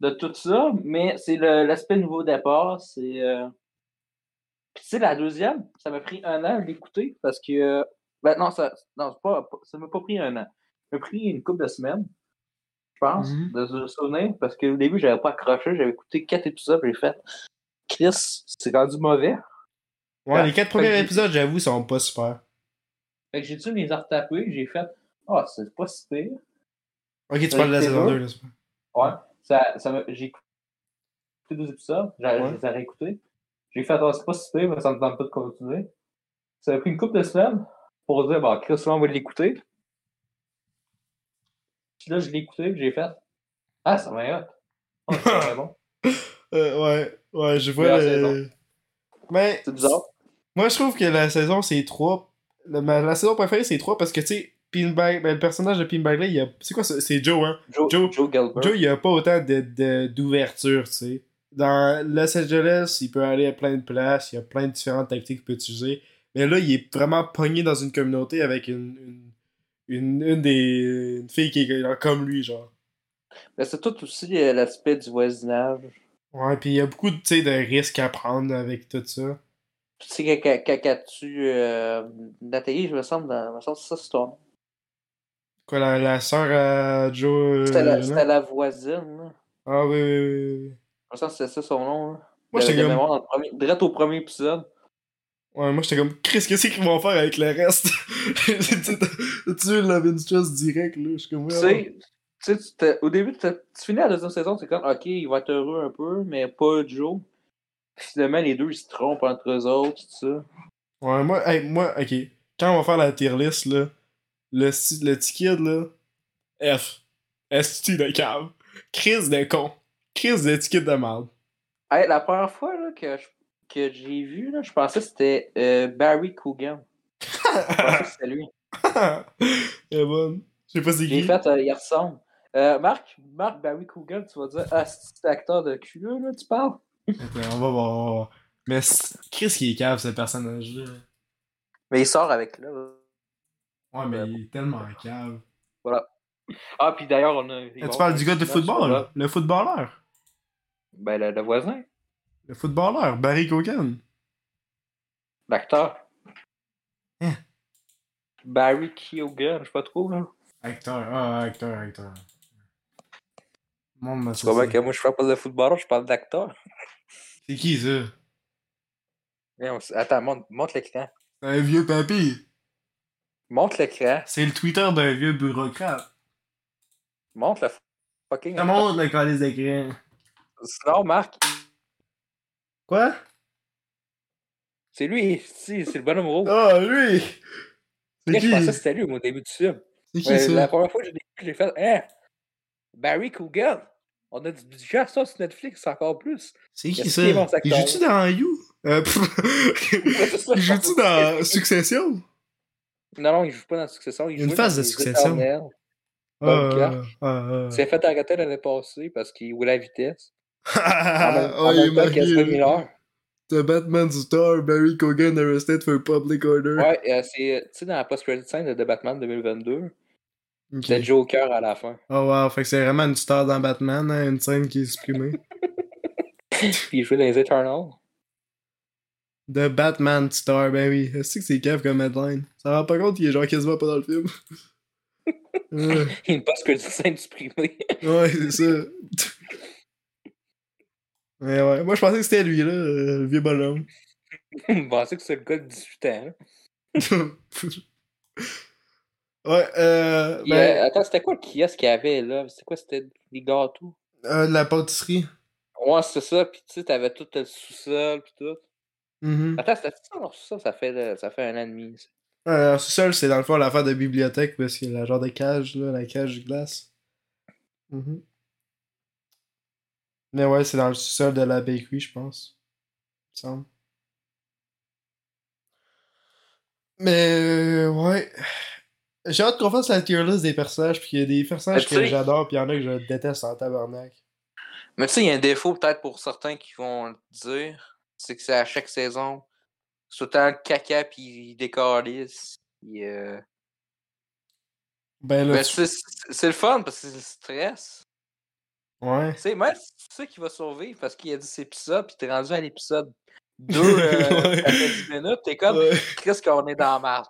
de tout ça, mais c'est le- l'aspect nouveau départ. C'est. euh, Puis, tu sais, la deuxième, ça m'a pris un an de l'écouter parce que. euh, Ben, non, ça non, pas, ça m'a pas pris un an. Ça m'a pris une couple de semaines, je pense, Mhm. de se souvenir, parce qu'au début, j'avais pas accroché. J'avais écouté quatre épisodes, j'ai fait. Chris, c'est rendu mauvais. Ouais, les quatre premiers épisodes, j'avoue, sont pas super. Fait que j'ai dû les retaper, j'ai fait. Ah, c'est pas si pire. Ok, tu parles de la saison bon. 2, là, c'est pas. Ouais. Ça, ça j'ai écouté deux épisodes, j'ai Ouais. je les ai réécoutés. J'ai fait, ah, c'est pas si mais ça me tente pas de continuer. Ça a pris une couple de semaines pour dire, bah, Chris, là, on va l'écouter. Puis là, je l'ai écouté, puis j'ai fait, ah, ça m'a hot. Oh, c'est vraiment bon. <laughs> Euh, ouais, ouais, je vois le... Mais, C'est bizarre. moi, je trouve que la saison, c'est 3. La, ma- la saison préférée, c'est 3 parce que, tu sais, ben, le personnage de Pin Bagley, il a... C'est quoi ça? C'est Joe, hein? Joe, Joe- Joe. Joe, il a pas autant de- de- d'ouverture, tu sais. Dans Los Angeles, il peut aller à plein de places, il y a plein de différentes tactiques qu'il peut utiliser. Mais là, il est vraiment pogné dans une communauté avec une, une, une, une des une fille qui est comme lui, genre. Mais c'est tout aussi euh, l'aspect du voisinage. Ouais, puis il y a beaucoup, sais, de risques à prendre avec tout ça. Tu sais, quand- quand quand- tu. Euh, Nathalie, je me semble, dans, me semble que ça, c'est nom. Quoi, la, la sœur à Joe... euh, C'était la, c'était la voisine. Ah oui, oui, oui, oui. Je me semble que c'était ça son nom, là. Moi, j'étais comme... mémoire, dans le premier- direct au premier épisode. Ouais, moi, j'étais comme, Chris, qu'est-ce qu'ils vont faire avec le reste? <laughs> tu veux le Vince Trust direct, là? Je suis comme, ouais, tu sais, au début, tu finis la deuxième saison, c'est comme, ok, il va être heureux un peu, mais pas Joe. Finalement, les deux, ils se trompent entre eux autres, tout ça. Ouais, moi, hey, moi, ok. Quand on va faire la tier list, là, le, le petit kid, là, F. Esti de cave? Crise de con. Crise kid de merde. Hey, la première fois là, que, je- que j'ai vu, là, je pensais que c'était euh, Barry Coogan. Je pensais que c'était lui. Elle est bonne. Je sais pas c'est J'ai qui. fait, euh, il ressemble. Euh, Marc, Marc Barry Coogan, tu vas dire, ah, c'est acteur de culeux, là, tu parles? On va voir. Mais Chris qui est cave, ce personnage-là. Mais il sort avec là. Ouais, mais il est tellement cave. Ah, puis d'ailleurs, on a. Eh, tu parles du gars de football, là? Le footballeur. Ben, le, le voisin, Le footballeur, Barry Cogan. l'acteur. Hein? Barry Keoghan, je sais pas trop, là. Acteur, ah, acteur, acteur. Monde m'a Tu vois bien que moi, je parle pas de footballeur, je parle d'acteur. C'est qui ça? Attends, montre, montre l'écran. C'est un vieux papy. Montre l'écran. C'est le Twitter d'un vieux bureaucrate. Montre le fucking. Ça montre le calice d'écran. Sinon, Marc, Quoi? c'est lui, si, c'est le bonhomme rouge. Ah, lui! Là, je pensais que c'était lui au début du film. C'est qui Ouais, ça? la première fois que j'ai vu, j'ai fait Hein? Barry Coogan! On a du budget ça sur Netflix, c'est encore plus. C'est qui ça? Il joue-tu dans You? Euh, il joue-tu dans Succession? Non, non, il joue pas dans Succession. Il Une joue phase dans de les Succession. Il s'est fait arrêter l'année passée parce qu'il roulait à vitesse. Ah. Ah, en il est même temps qu'Ezra. Miller. The Batman star, Barry Cogan arrested for public order. Ouais, euh, c'est, tu sais, dans la post-credit scene de The Batman 2022, Ok. c'est Joker à la fin. Oh wow, fait que c'est vraiment une star dans Batman, hein, une scène qui est supprimée. <laughs> Puis il jouait dans les Eternals. The Batman star, ben oui. Est-ce que c'est cave comme headline? Ça rend pas compte qu'il est genre quasiment pas dans le film. <laughs> ouais, Une post-credit scene supprimée. ouais, c'est ça. <laughs> Ouais, ouais. Moi, je pensais que c'était lui, là, euh, le vieux bonhomme. <laughs> Je pensais que c'est le gars de 18 ans. hein. <laughs> ouais, euh. Puis, euh, Ben, attends, c'était quoi le kiosque qu'il y avait là? C'était quoi? C'était des gâteaux? euh, de la pâtisserie. Ouais, c'est ça. Puis tu sais, t'avais tout le sous-sol puis tout. Mhm. Attends, c'était ça? Non, ça, ça fait, euh, ça fait un an et demi. ça. Euh, sous-sol, c'est dans le fond l'affaire de bibliothèque parce qu'il y a la genre de cage, là, la cage de glace. Mhm. Mais ouais, c'est dans le sous-sol de la bakery, je pense. Il me semble. Mais euh, ouais. J'ai hâte qu'on fasse la tier list des personnages, puis il y a des personnages que j'adore, puis il y en a que je déteste en tabarnak. Mais tu sais, il y a un défaut peut-être pour certains qui vont le dire. C'est que c'est à chaque saison. C'est autant le caca puis ils décalissent. Puis, euh... Ben là, Mais tu- c'est le fun parce que c'est le stress. Ouais. Tu sais, même si tu sais qu'il va survivre parce qu'il a dit cet épisode, puis t'es rendu à l'épisode 2, <laughs> euh, Ouais. ça fait 10 minutes, t'es comme, Ouais. qu'est-ce qu'on est dans la merde.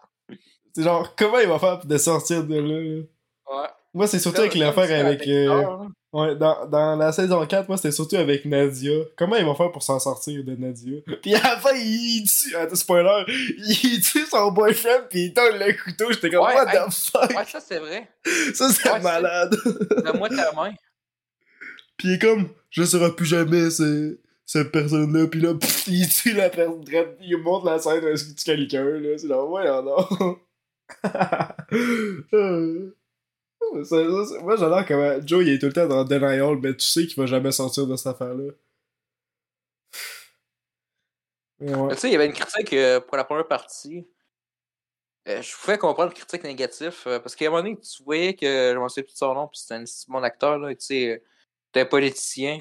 C'est genre, comment il va faire pour de sortir de là? Ouais. Moi, c'est surtout avec l'affaire avec. euh. Ouais, dans, dans la saison 4, moi, c'était surtout avec Nadia. Comment ils vont faire pour s'en sortir de Nadia? <laughs> Puis à la fin, il, tue, attends, spoiler, <laughs> il tue son boyfriend, puis il donne le couteau. J'étais comme, Ouais, what hey, the fuck? Ouais, ça c'est vrai. Ça, c'est ouais, c'est- malade. Donne-moi ta main. Puis il est comme, je serai plus jamais ce, cette personne-là. Puis là, pff, il <laughs> tue la personne. Il montre la scène où il tue quelqu'un, là. C'est genre, ouais, non. <laughs> Euh. Ça- ça- ça- moi, j'adore comment Joe, il est tout le temps dans denial, mais tu sais qu'il va jamais sortir de cette affaire-là. Ouais. Tu sais, il y avait une critique euh, pour la première partie. Euh, je pouvais comprendre critique négative euh, parce qu'à un moment donné, tu voyais que je m'en sais plus de son nom, puis c'était un bon acteur, là, tu sais, euh, c'était un politicien.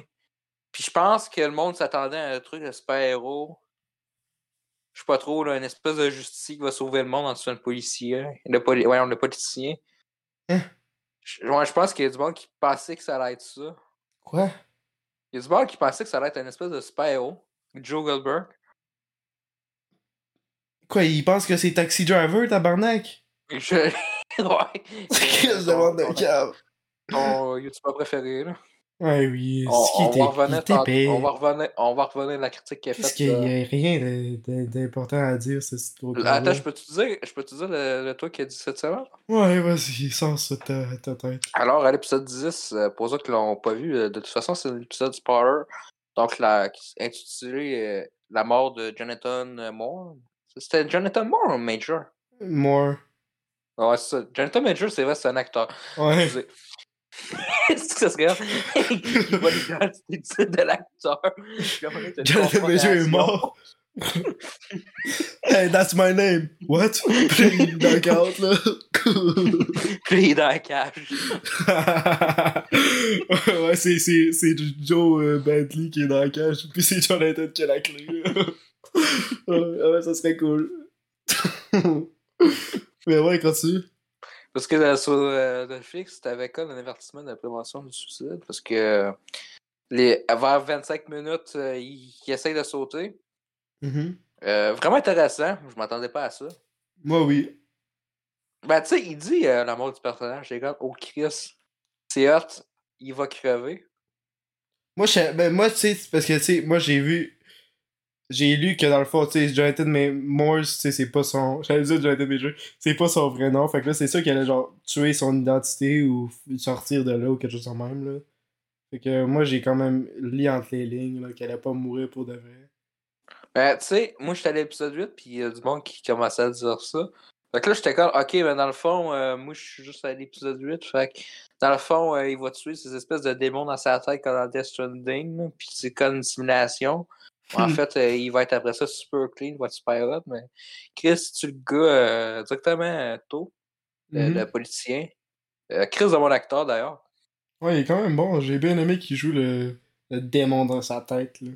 Puis je pense que le monde s'attendait à un truc de super-héros. Je sais pas trop, là, une espèce de justice qui va sauver le monde en tuant le policier. Le, poli ouais, le politicien. Hein? Je, ouais, je pense qu'il y a du monde qui pensait que ça allait être ça. Quoi? Il y a du monde qui pensait que ça allait être une espèce de super-héros. Joe Goldberg. Quoi, il pense que c'est Taxi Driver, tabarnak? Je... ouais. Qu'est-ce que je demande de cave? Ton youtubeur préféré, là. Ouais, oui. On, c'est qui on était- va revenir était on va revenir, on va revenir à la critique qu'il a Qu'est-ce faite. qu'il y euh, a rien d'important à dire, ce ce gros Attends, je peux te dire, je peux te dire le, le truc qu'il a dit cette semaine? Ouais, vas-y, sors ça ta, ta tête. Alors, à l'épisode 10, euh, pour ceux qui l'ont pas vu, euh, de toute façon, c'est l'épisode spoiler. Donc, la, qui est intitulé La mort de Jonathan Moore. C'était Jonathan Moore ou Major? More. Ouais, c'est ça. Jonathan Major, c'est vrai, c'est un acteur. Ouais. <laughs> Excusez. Est-ce que ça serait Il voit l'identité de l'acteur. Jonathan Major est mort. hey, that's my name. What? <laughs> Puis il knock out, là. <laughs> Puis il est dans la cage. ouais, c'est, c'est, c'est Joe euh, Bentley qui est dans la cage, puis c'est Jonathan qui a la clé. ouais, ouais, ça serait cool. Mais ouais, continue. Parce que euh, sur euh, Netflix, t'avais comme un avertissement de prévention du suicide. Parce que les, vers 25 minutes, euh, il, il essaye de sauter. Mhm. Euh, vraiment intéressant. Je m'attendais pas à ça. Moi, oui. Ben, tu sais, il dit la mort du personnage. C'est comme, oh Chris, c'est hot, il va crever. Moi, je, ben, moi tu sais, parce que, tu sais, moi, j'ai vu. J'ai lu que dans le fond, tu sais, Jonathan Morse, tu sais, c'est pas son. <laughs> J'allais dire Jonathan Major, c'est pas son vrai nom. Fait que là, c'est ça qu'elle a, genre, tué son identité ou sortir de là ou quelque chose de même, là. Fait que moi, j'ai quand même lu entre les lignes, là, qu'elle allait pas mourir pour de vrai. Ben, tu sais, moi, j'étais à l'épisode 8, puis il y a du monde qui commençait à dire ça. Fait que là, j'étais comme, ok, mais dans le fond, euh, moi, je suis juste à l'épisode 8. Fait que, dans le fond, euh, il va tuer ces espèces de démons dans sa tête comme dans Death Stranding, puis c'est comme une simulation. En Hmm. fait, euh, il va être après ça super clean, il va être super hot, mais Chris, tu le gars euh, directement euh, tôt, le, Mhm. le politicien. Chris de mon acteur d'ailleurs. Ouais, il est quand même bon. J'ai bien aimé qu'il joue le, le démon dans sa tête, là.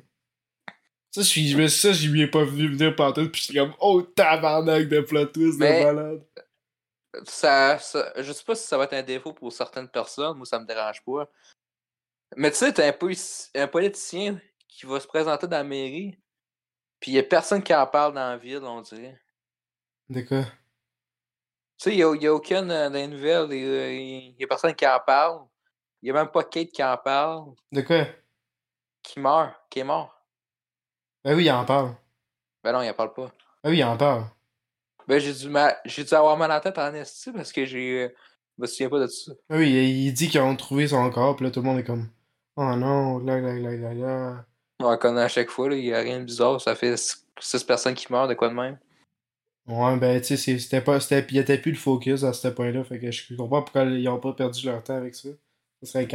Ça, je suis- je ça, j'y lui ai pas vu venir partout, pis j'étais comme, oh, tabarnak de plot twist Mais- de malade. Ça, ça, je sais pas si ça va être un défaut pour certaines personnes, moi ça me dérange pas. Mais tu sais, t'as un, polici- un politicien qui va se présenter dans la mairie, puis y a personne qui en parle dans la ville, on dirait. De quoi? Tu sais, y a, y a aucune euh, des nouvelles, y a, y a personne qui en parle. Y a même pas Kate qui en parle, De quoi? qui meurt, qui est mort. Ben oui, il en parle. Ben non, il en parle pas. Ben oui, il en parle. Ben j'ai dû, ma- j'ai dû avoir mal à la tête en esti parce que j'ai. euh, Je me souviens pas de ça. Ben oui, il, il dit qu'ils ont trouvé son corps, pis là, tout le monde est comme, oh non, là, là, là, là, là. On le connaît à chaque fois, il y a rien de bizarre, ça fait 6 personnes qui meurent, de quoi de même. Ouais, ben, tu sais, c'était pas, c'était, il était plus le focus à ce point-là, fait que je comprends pourquoi ils ont pas perdu leur temps avec ça. Ça serait.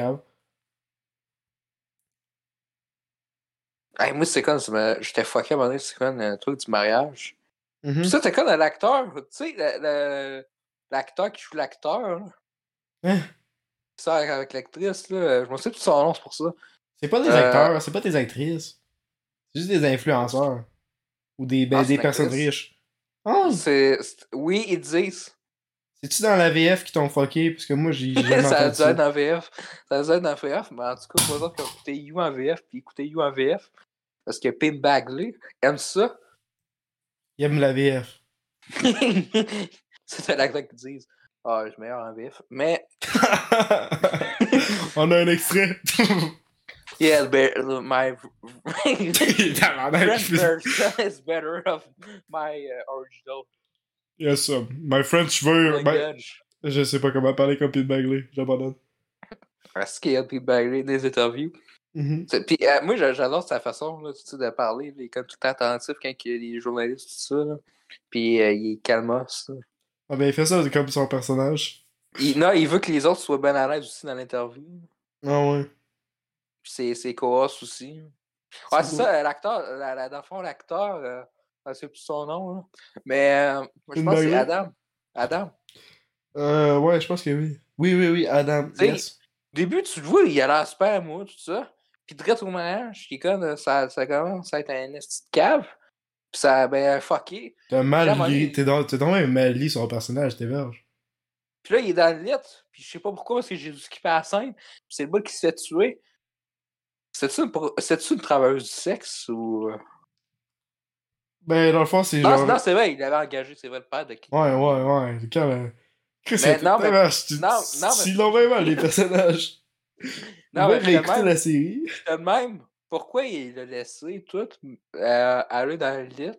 Hey, moi, c'est comme, ça me- j'étais fucké à un moment donné, c'est comme un truc du mariage. Mhm. Puis ça, t'es comme l'acteur, tu sais, le- le- l'acteur qui joue l'acteur, Hein? sort avec l'actrice, là, je me souviens plus de son nom, c'est pour ça. C'est pas des Euh, acteurs, c'est pas des actrices. C'est juste des influenceurs. Ou des, ben, Ah, des personnes actrice. riches. Ah, C'est, oui, ils disent. c'est-tu dans la VF qui t'ont fucké? Parce que moi, j'ai <laughs> jamais ça entendu ça. en VF. Ça a en VF, mais en tout cas, autres qui ont écouté You en VF, puis écouté You en VF, parce que Pim Bagley aime ça. Il aime la VF. <laughs> c'est l'acteur qui disent. Ah, je suis meilleur en VF. Mais, <laughs> On a un extrait. Yeah, but my <laughs> Tabarnak, <laughs> French <laughs> version is better of my uh, original yes, um, my French ver... my-. Je sais pas comment parler comme Pete Bagley. J'abandonne. Parce qu'il y a Pim Bagley des interviews. C'est- Puis euh, moi, j'a- j'adore sa façon là, tu sais, de parler. Il est comme tout le temps attentif quand il y a les journalistes, tout ça. Là. Puis euh, il est calmos. là. Ah ben, il fait ça comme son personnage. Il, non, il veut que les autres soient bien à l'aise aussi dans l'interview. Ah ouais. Puis ses, ses co aussi. Ouais, c'est ça, euh, l'acteur, la- la- dans le fond, l'acteur, euh, je sais plus son nom, là. Mais euh, moi, je pense que c'est? Adam. Adam. Euh, ouais, je pense que oui. Oui, oui, oui, Adam. Yes. Au début, tu le vois, il a l'air super moi, tout ça. Puis direct au mariage, qui comme, euh, ça, ça commence à être un esti de cave. Puis ça ben fucké. T'as mal il- T'es dans, dans même mal lu son personnage, t'es verge. Puis là, il est dans le lit. Puis je sais pas pourquoi, parce que j'ai dû skipper la scène. Puis c'est le bout qui se fait tuer. C'est-tu une, travailleuse du sexe ou. euh? Ben, dans le fond, c'est Non, genre. non, c'est vrai, il l'avait engagé, c'est vrai, le père de qui? Ouais, ouais, ouais. Quand, euh, Chris, Mais c'est- non, mais- tu- non, non, mais- l'ont bien mal, les personnages. <laughs> Non, mais réécouter même, la série. de même, pourquoi il a laissé tout euh, aller dans le lit?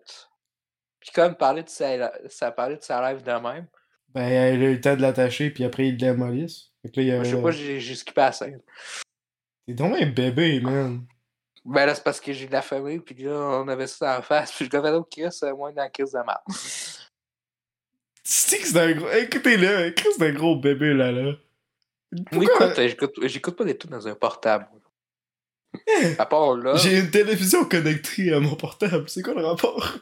Puis comme parler de sa, ça parlait de sa live de même. Ben, elle a eu le temps de l'attacher, puis après, il démolisse. Fait que là, il y a... Je sais pas, j'ai j'ai skippé la scène. T'es donc un bébé, man. Ben là, c'est parce que j'ai de la famille, puis là, on avait ça en face, puis je devais là, Chris, euh, moi, dans la crise de merde. Tu que c'est un gros. Écoutez-le, Chris, c'est un gros bébé, là, là. Oui, écoute, euh, j'écoute j'écoute pas des trucs dans un portable. À part là. J'ai une télévision connectée à mon portable. C'est quoi le rapport?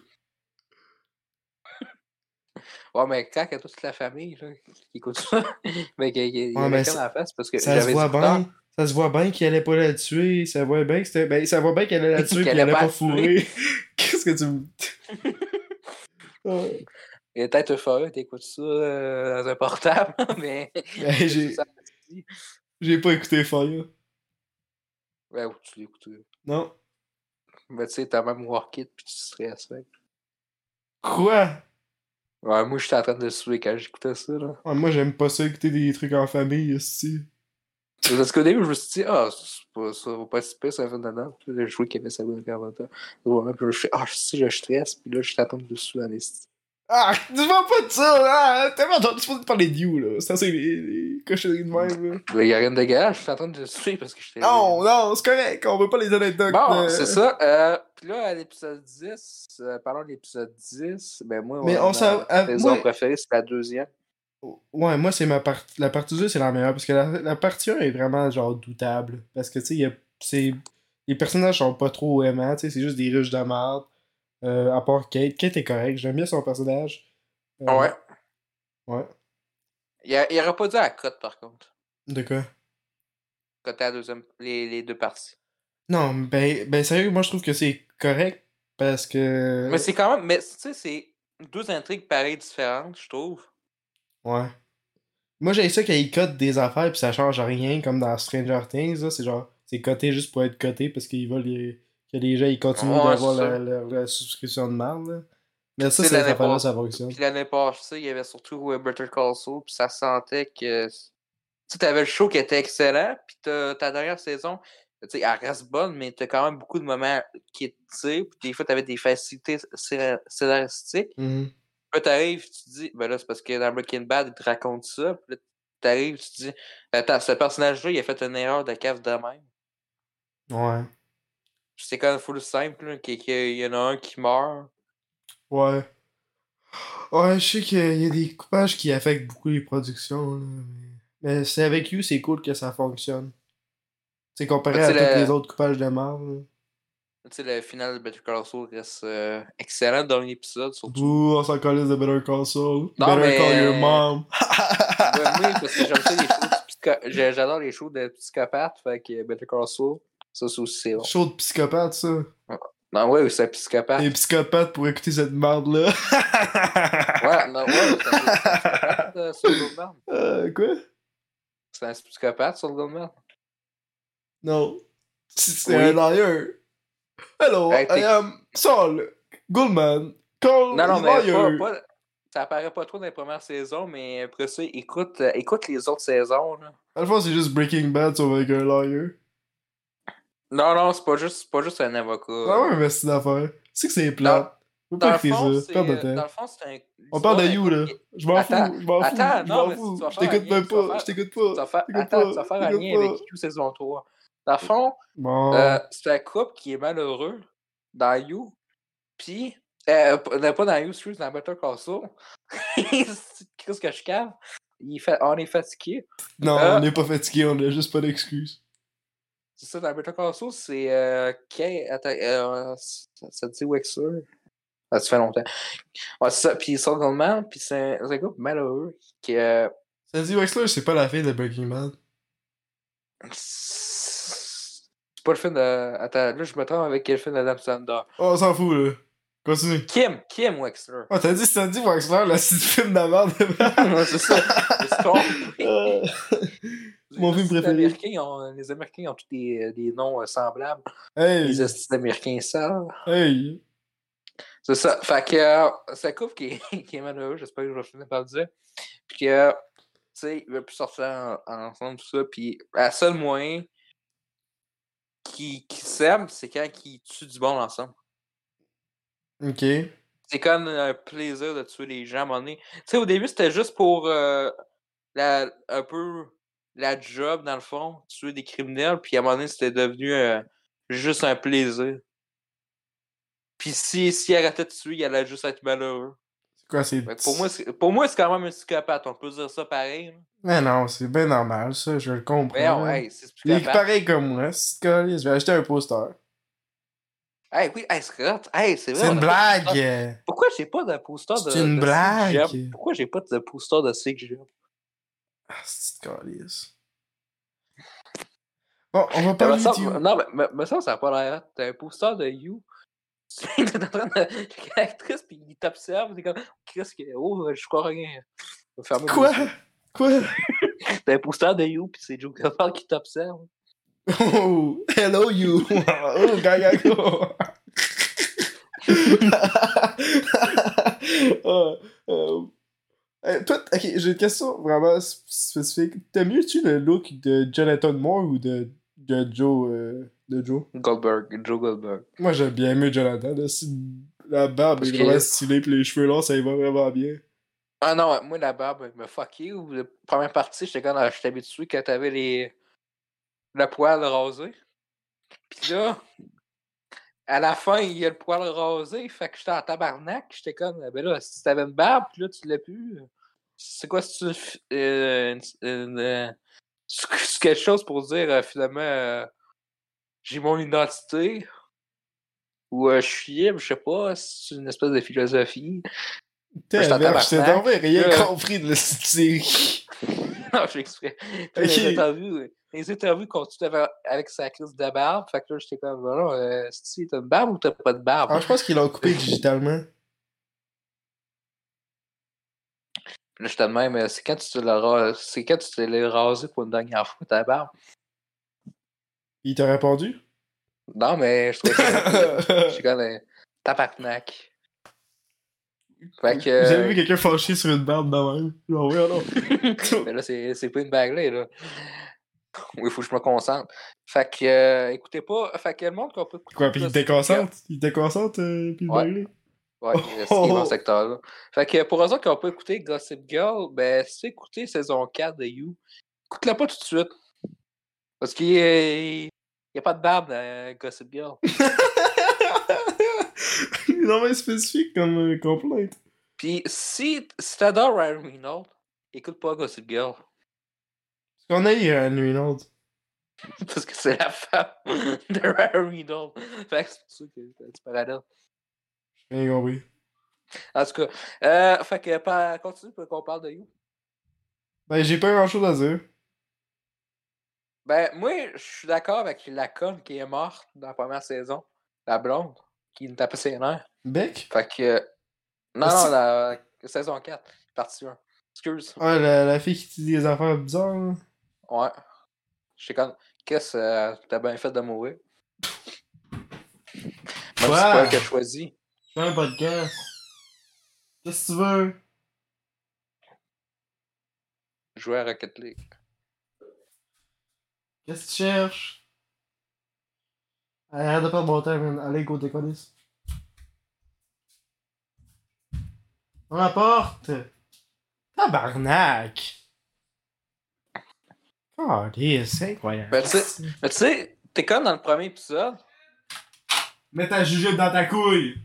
Ouais, mais quand il y a toute la famille là, qui écoute ça, <laughs> mais qu'il y a Ouais, mais quelqu'un ça- la face parce que Ça se voit bien. Ça se voit bien qu'il allait pas la tuer. Ça voit bien que. Ben, ça voit bien qu'elle allait la <laughs> tuer Qu'elle allait pas pas fourrer. <laughs> Qu'est-ce que tu me. Il <laughs> est peut-être t'écoutes ça euh, dans un portable, mais. Ben, j'ai-. J'ai pas écouté Fire. Ouais, ou tu l'écoutes. Non. Mais tu sais, t'as même Workit puis tu stresses. fait. Quoi? Ouais, moi, j'étais en train de suer quand j'écoutais ça, là. Ouais, moi, j'aime pas ça écouter des trucs en famille, aussi. Parce qu'au début, je me suis dit, ah, c'est pas, ça va pas si pire, ça fait dedans. Puis là, j'ai joué qu'il y avait ça dans Carvata. Ouais, puis là, je fais, ah, si, je stresse, puis là, je t'attends dessus dans les Ah, tu vois pas de ça, là! T'as pas entendu parler de You, là. Ça, c'est les, les cochonneries de même, là. Il y a rien de dégueulasse, je suis en train de suer parce que j'étais. Non, non, c'est correct, on veut pas les anecdotes. Bon, euh. c'est ça. Euh, puis là, à l'épisode 10, euh, parlons de l'épisode 10, ben moi, Mais on ma s'en- à- moi- préférée, c'est la deuxième. Ouais, moi, c'est ma partie. La partie 2, c'est la meilleure. Parce que la, la partie 1 est vraiment, genre, doutable. Parce que, tu sais, il y a- c'est. Les personnages sont pas trop aimants, tu sais, c'est juste des ruches de merde. Euh, à part Kate. Kate est correcte, j'aime bien son personnage. Euh, Ouais? Ouais. Il, a- il aurait pas dû à la cote, par contre. De quoi? Coter la deuxième, les, les deux parties. Non, ben, ben, sérieux, moi, je trouve que c'est correct. Parce que. Mais c'est quand même. Mais tu sais, c'est deux intrigues pareilles différentes, je trouve. Ouais. Moi, j'ai ça qu'il code des affaires puis ça change rien, comme dans Stranger Things, là. C'est genre, c'est coté juste pour être coté parce qu'ils veulent les... que les gens ils continuent Ouais, d'avoir la, la- la subscription de marde, là. Mais ça, c'est l'année passée- ça fonctionne. Puis l'année passée, il y avait surtout Better Call Saul, puis ça sentait que. Tu sais, t'avais le show qui était excellent, puis t'as- ta dernière saison, tu sais, elle reste bonne, mais t'as quand même beaucoup de moments qui étaient, puis des fois, t'avais des facilités scé- scénaristiques. Mhm. Puis là, t'arrives, tu te dis, ben là, c'est parce que dans Breaking Bad, il te raconte ça, puis là, t'arrives, tu te dis, attends, ce personnage-là, il a fait une erreur de cave de même. Ouais. Puis C'est quand même full simple, qu'il y en a un qui meurt. Ouais. Ouais, je sais qu'il y a des coupages qui affectent beaucoup les productions, là. Mais, mais c'est avec You, c'est cool que ça fonctionne. C'est comparé à tous le- les autres coupages de là. Tu sais, le final de Better Call Saul reste euh, excellent dans l'épisode, surtout. Ouh, on s'en calisse de Better Call Saul. Non, Better mais- Call Your Mom. <laughs> Ouais, oui, parce que j'aime ça les shows de psycho- j'ai- J'adore les shows de psychopathes, fait que Better Call Saul, ça c'est aussi c'est bon. Show de psychopathe, ça. Non, ouais, c'est un psychopathe. Les psychopathes pour écouter cette merde-là. <laughs> Ouais, non, ouais, c'est un psychopathe euh, sur le. <laughs> Euh, quoi? C'est un psychopathe sur le Goldman. Non. C'est c'est Oui. un liar. Hello, Hey, I am Saul Goldman. Call Non, non, mais pas, pas- ça apparaît pas trop dans les premières saisons, mais après ça, écoute, euh, écoute les autres saisons. Là. À la fois, c'est juste Breaking Bad sauf avec un liar. Non, non, c'est pas juste, c'est pas juste un avocat. Ah ouais, mais c'est une affaire. C'est que c'est. Faut Dans pas le fond, c'est, dans le fond, c'est un. On parle de You, là. Je m'en fous. Attends, Je m'en fous. attends, Je non, mais fous. tu vas Je faire un t'écoute même pas. Je t'écoute pas. attends, tu vas faire un lien avec You saison 3. Dans le fond, Bon. euh, c'est un couple qui est malheureux dans You. Puis, euh, pas dans You, excuse, dans Better Call Saul. <laughs> Qu'est-ce que je cave? Il fait, on est fatigué. Non, euh, on n'est pas fatigué, on a juste pas d'excuses. C'est ça, dans Better Call Saul, c'est. Euh, Kay- attends, euh, ça, te dit Wexler? Ah, ça fait longtemps. Ouais, c'est ça. Puis Goldman, puis c'est un, un couple malheureux qui. Euh, Ça dit Wexler, c'est? Pas la fille de Breaking Bad. C'est pas le film de. Attends, là, je me trompe avec quel film d'Adam Sandler? Oh, on s'en fout, là. Continue. Kim, Kim Wexler. Oh, t'as dit, dit Wexler, là, c'est du film merde. <laughs> Ouais, c'est ça. Trompé. Euh, Mon Les film préféré. Américains ont- les Américains ont tous des, des noms euh, semblables. hey, Les hosties Américains sales. hey. C'est ça. Fait que euh, c'est un couple qui est, <laughs> qui est malheureux, j'espère que je vais finir par le dire. Puis que sais, ils veulent plus sortir en- ensemble, tout ça. Puis, la seule moyen qui, qui s'aiment, c'est quand ils tuent du monde ensemble. Ok. C'est comme un plaisir de tuer les gens à un moment donné. Tu sais, au début, c'était juste pour euh, la, un peu la job, dans le fond, tuer des criminels. Puis à un moment donné, c'était devenu euh, juste un plaisir. Puis si, si arrêtait de tuer, il allait juste être malheureux. Quoi, c'est. Pour moi, c'est- pour moi, c'est quand même un psychopathe. On peut dire ça pareil. Mais non, c'est bien normal, ça, je le comprends. Voyons, hey, c'est Il est pareil comme moi, c'est ce je vais acheter un poster. Hey, oui, hey, c'est. Hey, c'est vrai. C'est une pas de poster. blague! Pourquoi j'ai pas de poster de. C'est une de blague. CGM? Pourquoi j'ai pas de poster de CGM? Ah, c'est une. Bon, on va Mais You. Non, mais me semble que ça n'a pas l'air. T'as un poster de You? <laughs> T'es en train de. <laughs> L'actrice, puis il t'observe. T'es comme. Chris, que- oh, je crois rien. Quoi? Quoi? <laughs> T'as un poster de You, puis c'est Joe Gavard qui t'observe. Oh, hello you! Oh, gagago! oh, euh, euh, toi, ok, j'ai une question vraiment spécifique. T'aimes-tu le look de Jonathan Moore ou de, de Joe, euh, de Joe? Goldberg, Joe Goldberg. Moi, j'aime bien mieux Jonathan. Là, la barbe Parce est que- vraiment stylée pis les cheveux longs, ça y va vraiment bien. Ah non, moi, la barbe me fuck you. La première partie, j'étais quand j'étais habitué quand t'avais les. le poil rasé. Puis là, à la fin, il y a le poil rasé. Fait que j'étais en tabarnak. J'étais comme, ben là, si t'avais une barbe, puis là, tu l'as plus. C'est quoi, si tu. Euh, une- une, euh, c'est quelque chose pour dire, euh, finalement, euh, j'ai mon identité. Ou euh, je suis libre, je sais pas. C'est une espèce de philosophie. T'es vraiment rien compris de la série. <laughs> non, j'ai exprès. Les interviews, les interviews continuent avec, avec sa crise de barbe. Fait que là, j'étais comme, voilà, euh, si t'as une barbe ou t'as pas de barbe? Ah, je pense qu'ils l'ont coupé digitalement. Puis là, j'étais de même, c'est quand tu te l'as ra- c'est quand tu te l'as rasé pour une dernière fois, ta barbe? Il t'a répondu? Non, mais je trouvais ça. <laughs> J'étais comme, euh, tabarnak. Fait que. J'ai euh, vu quelqu'un fâché sur une barbe de même. Genre, oui, non. <laughs> mais là, c'est pas une bague là. Oui, il faut que je me concentre. Fait que, euh, écoutez pas. Fait que le monde qu'on peut. Quoi, pis il Gossip te concentre? Il te concentre, euh, pis le Ouais. Ouais, <laughs> est dans ce secteur-là. Fait que pour eux autres qui n'ont pas écouté Gossip Girl, ben, si tu écouté saison 4 de You, écoute-la pas tout de suite. Parce qu'il n'y a pas de barbe dans Gossip Girl. <laughs> non, mais spécifique comme euh, complainte. Puis si, si t'adores Ryan Reynolds, écoute pas Gossip Girl. On a eu un Reynolds? <laughs> Parce que c'est la femme de Ryan Reynolds. Fait que c'est pour ça que c'est petit parallèle. J'ai rien compris. En tout cas, euh, fait que pa- continue pour qu'on parle de You. Ben, j'ai pas grand chose à dire. Ben, moi, je suis d'accord avec la conne qui est morte dans la première saison. La blonde, qui nous tapait ses nerfs. Beck? Fait que. Non, non, la saison 4, partie 1. Excuse. Ah, la, la fille qui dit des affaires bizarres, là. Ouais. Je sais comme. Qu'est-ce que t'as bien fait de mourir? Même si c'est pas elle qui a choisi. Je fais un podcast. Qu'est-ce que tu veux? Jouer à Rocket League. Qu'est-ce que tu cherches? Allez, arrête de perdre mon temps, man. Allez, go, déconner. On la porte! Tabarnak! Oh, c'est incroyable. Ben, tu sais- Mais tu sais, t'es comme dans le premier épisode. Mets ta jujube dans ta couille!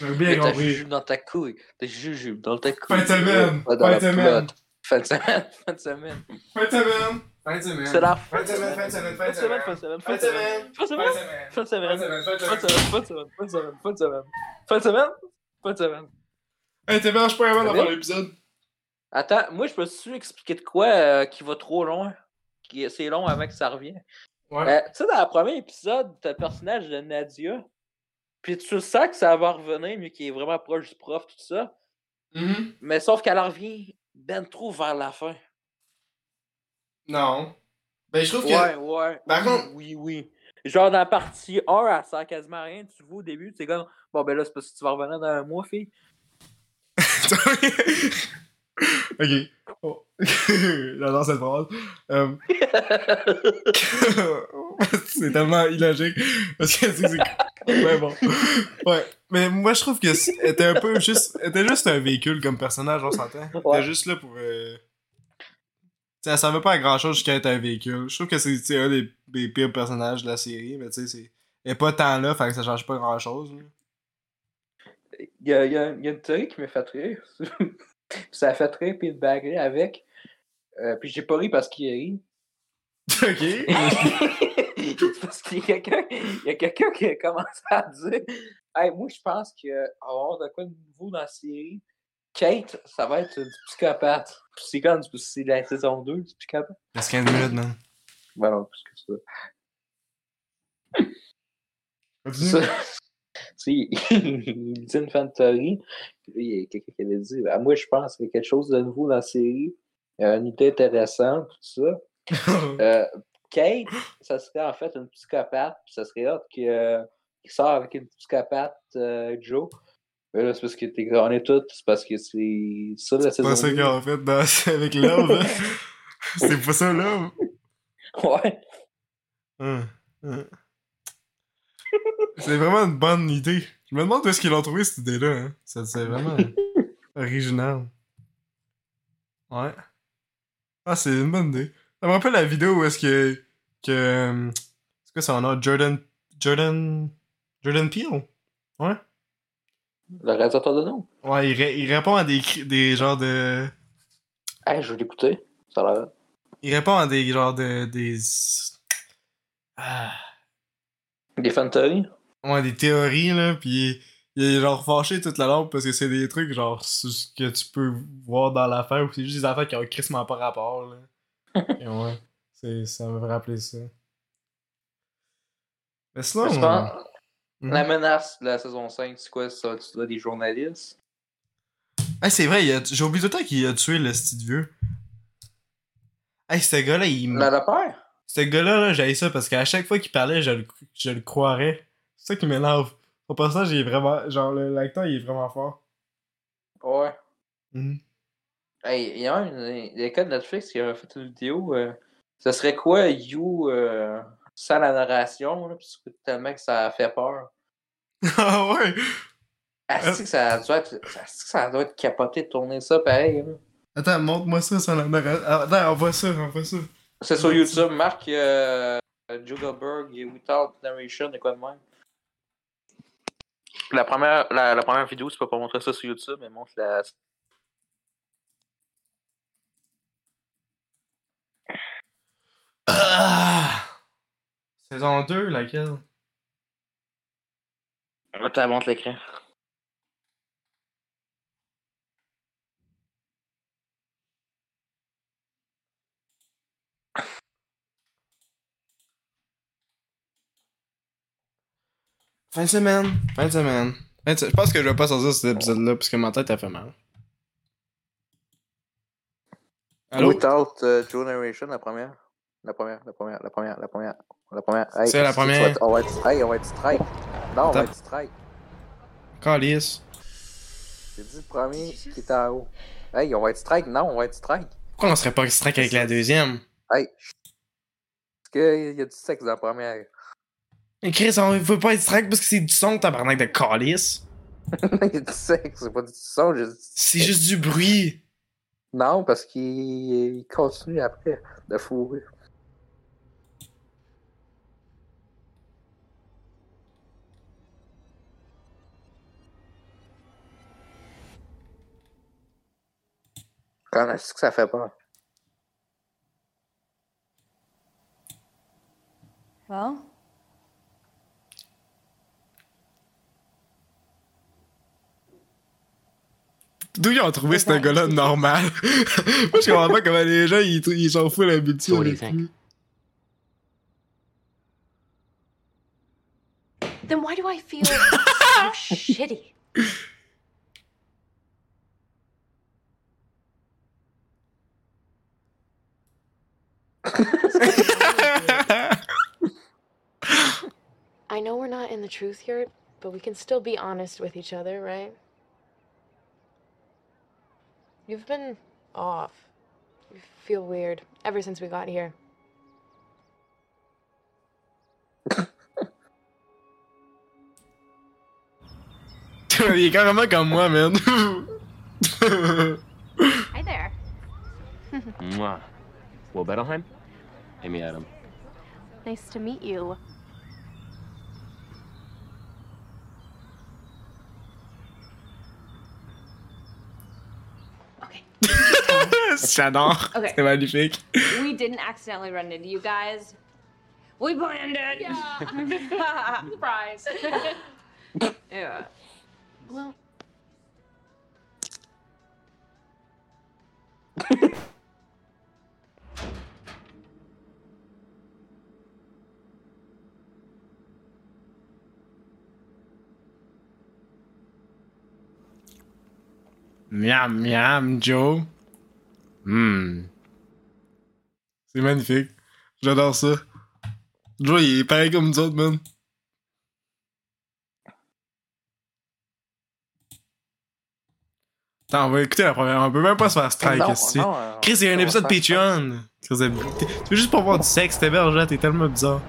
J'ai bien Mais t'as compris. jujube dans ta couille. T'as jujube dans ta couille. Fin de semaine! Pas Fin de semaine! Fin de semaine. Fin de semaine. Fin de semaine! Fin de semaine! C'est la Fin de semaine, fin de semaine, fin Fin de de semaine, semaine! fin de semaine, Fin fin de de semaine. semaine! Fin de semaine. Fin de Fin de semaine! semaine. Fin de semaine! Fin de semaine, fin de semaine, fin de semaine, fin de semaine. Fin de semaine. Fin de semaine. Hey, t'es bien, je peux avant d'avoir l'épisode. Attends, moi, je me suis expliqué de quoi euh, qui va trop loin. Qui, c'est long avant que ça revienne. Ouais. Euh, tu sais, dans le premier épisode, t'as le personnage de Nadia. Puis tu sens que ça va revenir, mais qui est vraiment proche du prof, tout ça. Mhm. Mais sauf qu'elle revient ben trop vers la fin. Non. Ben, je trouve que. Ouais, ouais. Par oui, contre- Oui, oui. Genre, dans la partie 1, elle sert quasiment rien. Tu le vois au début, c'est comme. Bon, ben là, c'est parce que tu vas revenir dans un mois, fille. <laughs> ok. Oh. <laughs> J'adore cette phrase. Euh, <laughs> c'est tellement illogique. Parce que c'est. Ouais, bon. Ouais. Mais moi, je trouve que était un peu juste. était juste un véhicule comme personnage, on s'entend. Elle Ouais. était juste là pour. Euh... Ça servait pas à grand chose jusqu'à être un véhicule. Je trouve que c'est un des, des pires personnages de la série, mais tu sais, c'est. Elle est pas tant là, fait que ça change pas grand chose. Il y a, y a- il y a une théorie qui m'a fait rire. Ça a fait rire Pete Bagley avec. Euh, puis j'ai pas ri parce qu'il a ri. ok. <laughs> parce qu'il y a quelqu'un il y a quelqu'un qui a commencé à dire hey, moi je pense qu'il va y avoir de quoi de nouveau dans la série. Kate, ça va être une psychopathe. Puis C'est quand c'est la saison 2 du psychopathe? Reste 15 minutes, man. Ben non, plus que ça. Continue. Dit <laughs> <laughs> une fantasy. Puis là, il y a quelqu'un qui avait dit Ah, Moi, je pense qu'il y a quelque chose de nouveau dans la série, euh, une idée intéressante, tout ça. <laughs> Euh, Kate, ça serait en fait une psychopathe, puis ça serait hâte qu'il sort avec une psychopathe, euh, Joe. Mais là, c'est parce que t'es est tous, c'est parce que c'est ça la C'est saison pas ça 2. qu'on fait dans... <laughs> avec Love. hein? <laughs> C'est pas ça, Love. Ouais. Hum, hum. C'est vraiment une bonne idée. Je me demande où est-ce qu'ils l'ont trouvé cette idée-là. Hein. Ça, C'est vraiment <laughs> original. Ouais. Ah, c'est une bonne idée. Ça me rappelle la vidéo où est-ce que. que euh, c'est quoi son nom? Jordan. Jordan. Jordan Peele? Ouais. Le réalisateur de nom? Ouais, il, ré- il répond à des, des genres de. Hey, je vais l'écouter. Ça a l'air. Il répond à des genres de. des. Ah. Des fantasy. Ouais, des théories, là, pis il est genre fâché toute la langue parce que c'est des trucs, genre, ce que tu peux voir dans l'affaire, ou c'est juste des affaires qui ont crissement pas rapport, là. <laughs> Et ouais, c'est, ça me rappeler ça. Mais sinon... Je pense- Mhm. La menace de la saison 5, c'est quoi ça? Tu dois des journalistes? Hey, c'est vrai, a- j'ai oublié tout le temps qu'il a tué le style vieux. Hey, ce gars-là, il... La, père? Ce gars-là, là, j'avais ça parce qu'à chaque fois qu'il parlait, je le, je le croirais. C'est ça qui m'énerve. Son personnage, il est vraiment... Genre, le- l'acteur, il est vraiment fort. Ouais. Mhm. Hey, il y a un, il y a quelqu'un de Netflix qui a fait une vidéo. euh, ça serait quoi, You, euh, sans la narration, là, parce que tellement que ça fait peur. <laughs> ah ouais! Ah, c'est que ça doit être, ça doit être capoté de tourner ça pareil. là? Attends, montre-moi ça sur la narration. Ah, Attends, on voit ça, on voit ça. C'est sur YouTube, Marc euh, Jugelberg et Without Narration, de quoi de même? La première, la, la première vidéo, c'est pas pour montrer ça sur YouTube, mais montre la. Ah! Saison 2, laquelle? Attends, montre l'écran. Fin de semaine. Fin de semaine. Fin de se- Je pense que je vais pas sortir cet épisode-là parce que ma tête a fait mal. Allô? Without euh, Joe Narration, la première. La première, la première, la première, la première. La première. Hey, C'est la première. être- On va être, hey, on va être strike. Non, on va être strike. Calice. J'ai dit le premier qui était en haut. Hey, on va être strike. Non, on va être strike. Pourquoi on serait pas strike avec la deuxième? Hey. Parce qu'il y a du sexe dans la première? Mais Chris, on veut pas être strike parce que c'est du son, tabarnak de calice. il y a du sexe, c'est pas du son. j'ai dit- C'est juste du bruit. Non, parce qu'il il continue après de fourrer. Quand est-ce que ça fait peur? Well, D'où ils ont trouvé ce gars-là normal? <laughs> Moi, je comprends pas comment les gens, ils, ils s'en foutent l'habitude. What do you think? then why do I feel so <laughs> shitty? <laughs> I know we're not in the truth here, but we can still be honest with each other, right? You've been off. You feel weird ever since we got here. Il est carrément comme moi, man. Hi there. <laughs> Mwah. Will Bettelheim? Amy Adam. Nice to meet you. Okay. J'adore. <laughs> Okay. C'est magnifique. We didn't accidentally run into you guys. We planned it. Yeah. <laughs> Surprise. <laughs> yeah. Well, Miam, miam, Joe. Hmm. C'est magnifique. J'adore ça. Joe, il est pareil comme nous autres, man. Attends, on va écouter la première. On peut même pas se faire strike, ici. euh, Chris, il y a un épisode Patreon. Chris, t'es- Tu veux juste pas voir du sexe, t'es berge, t'es tellement bizarre.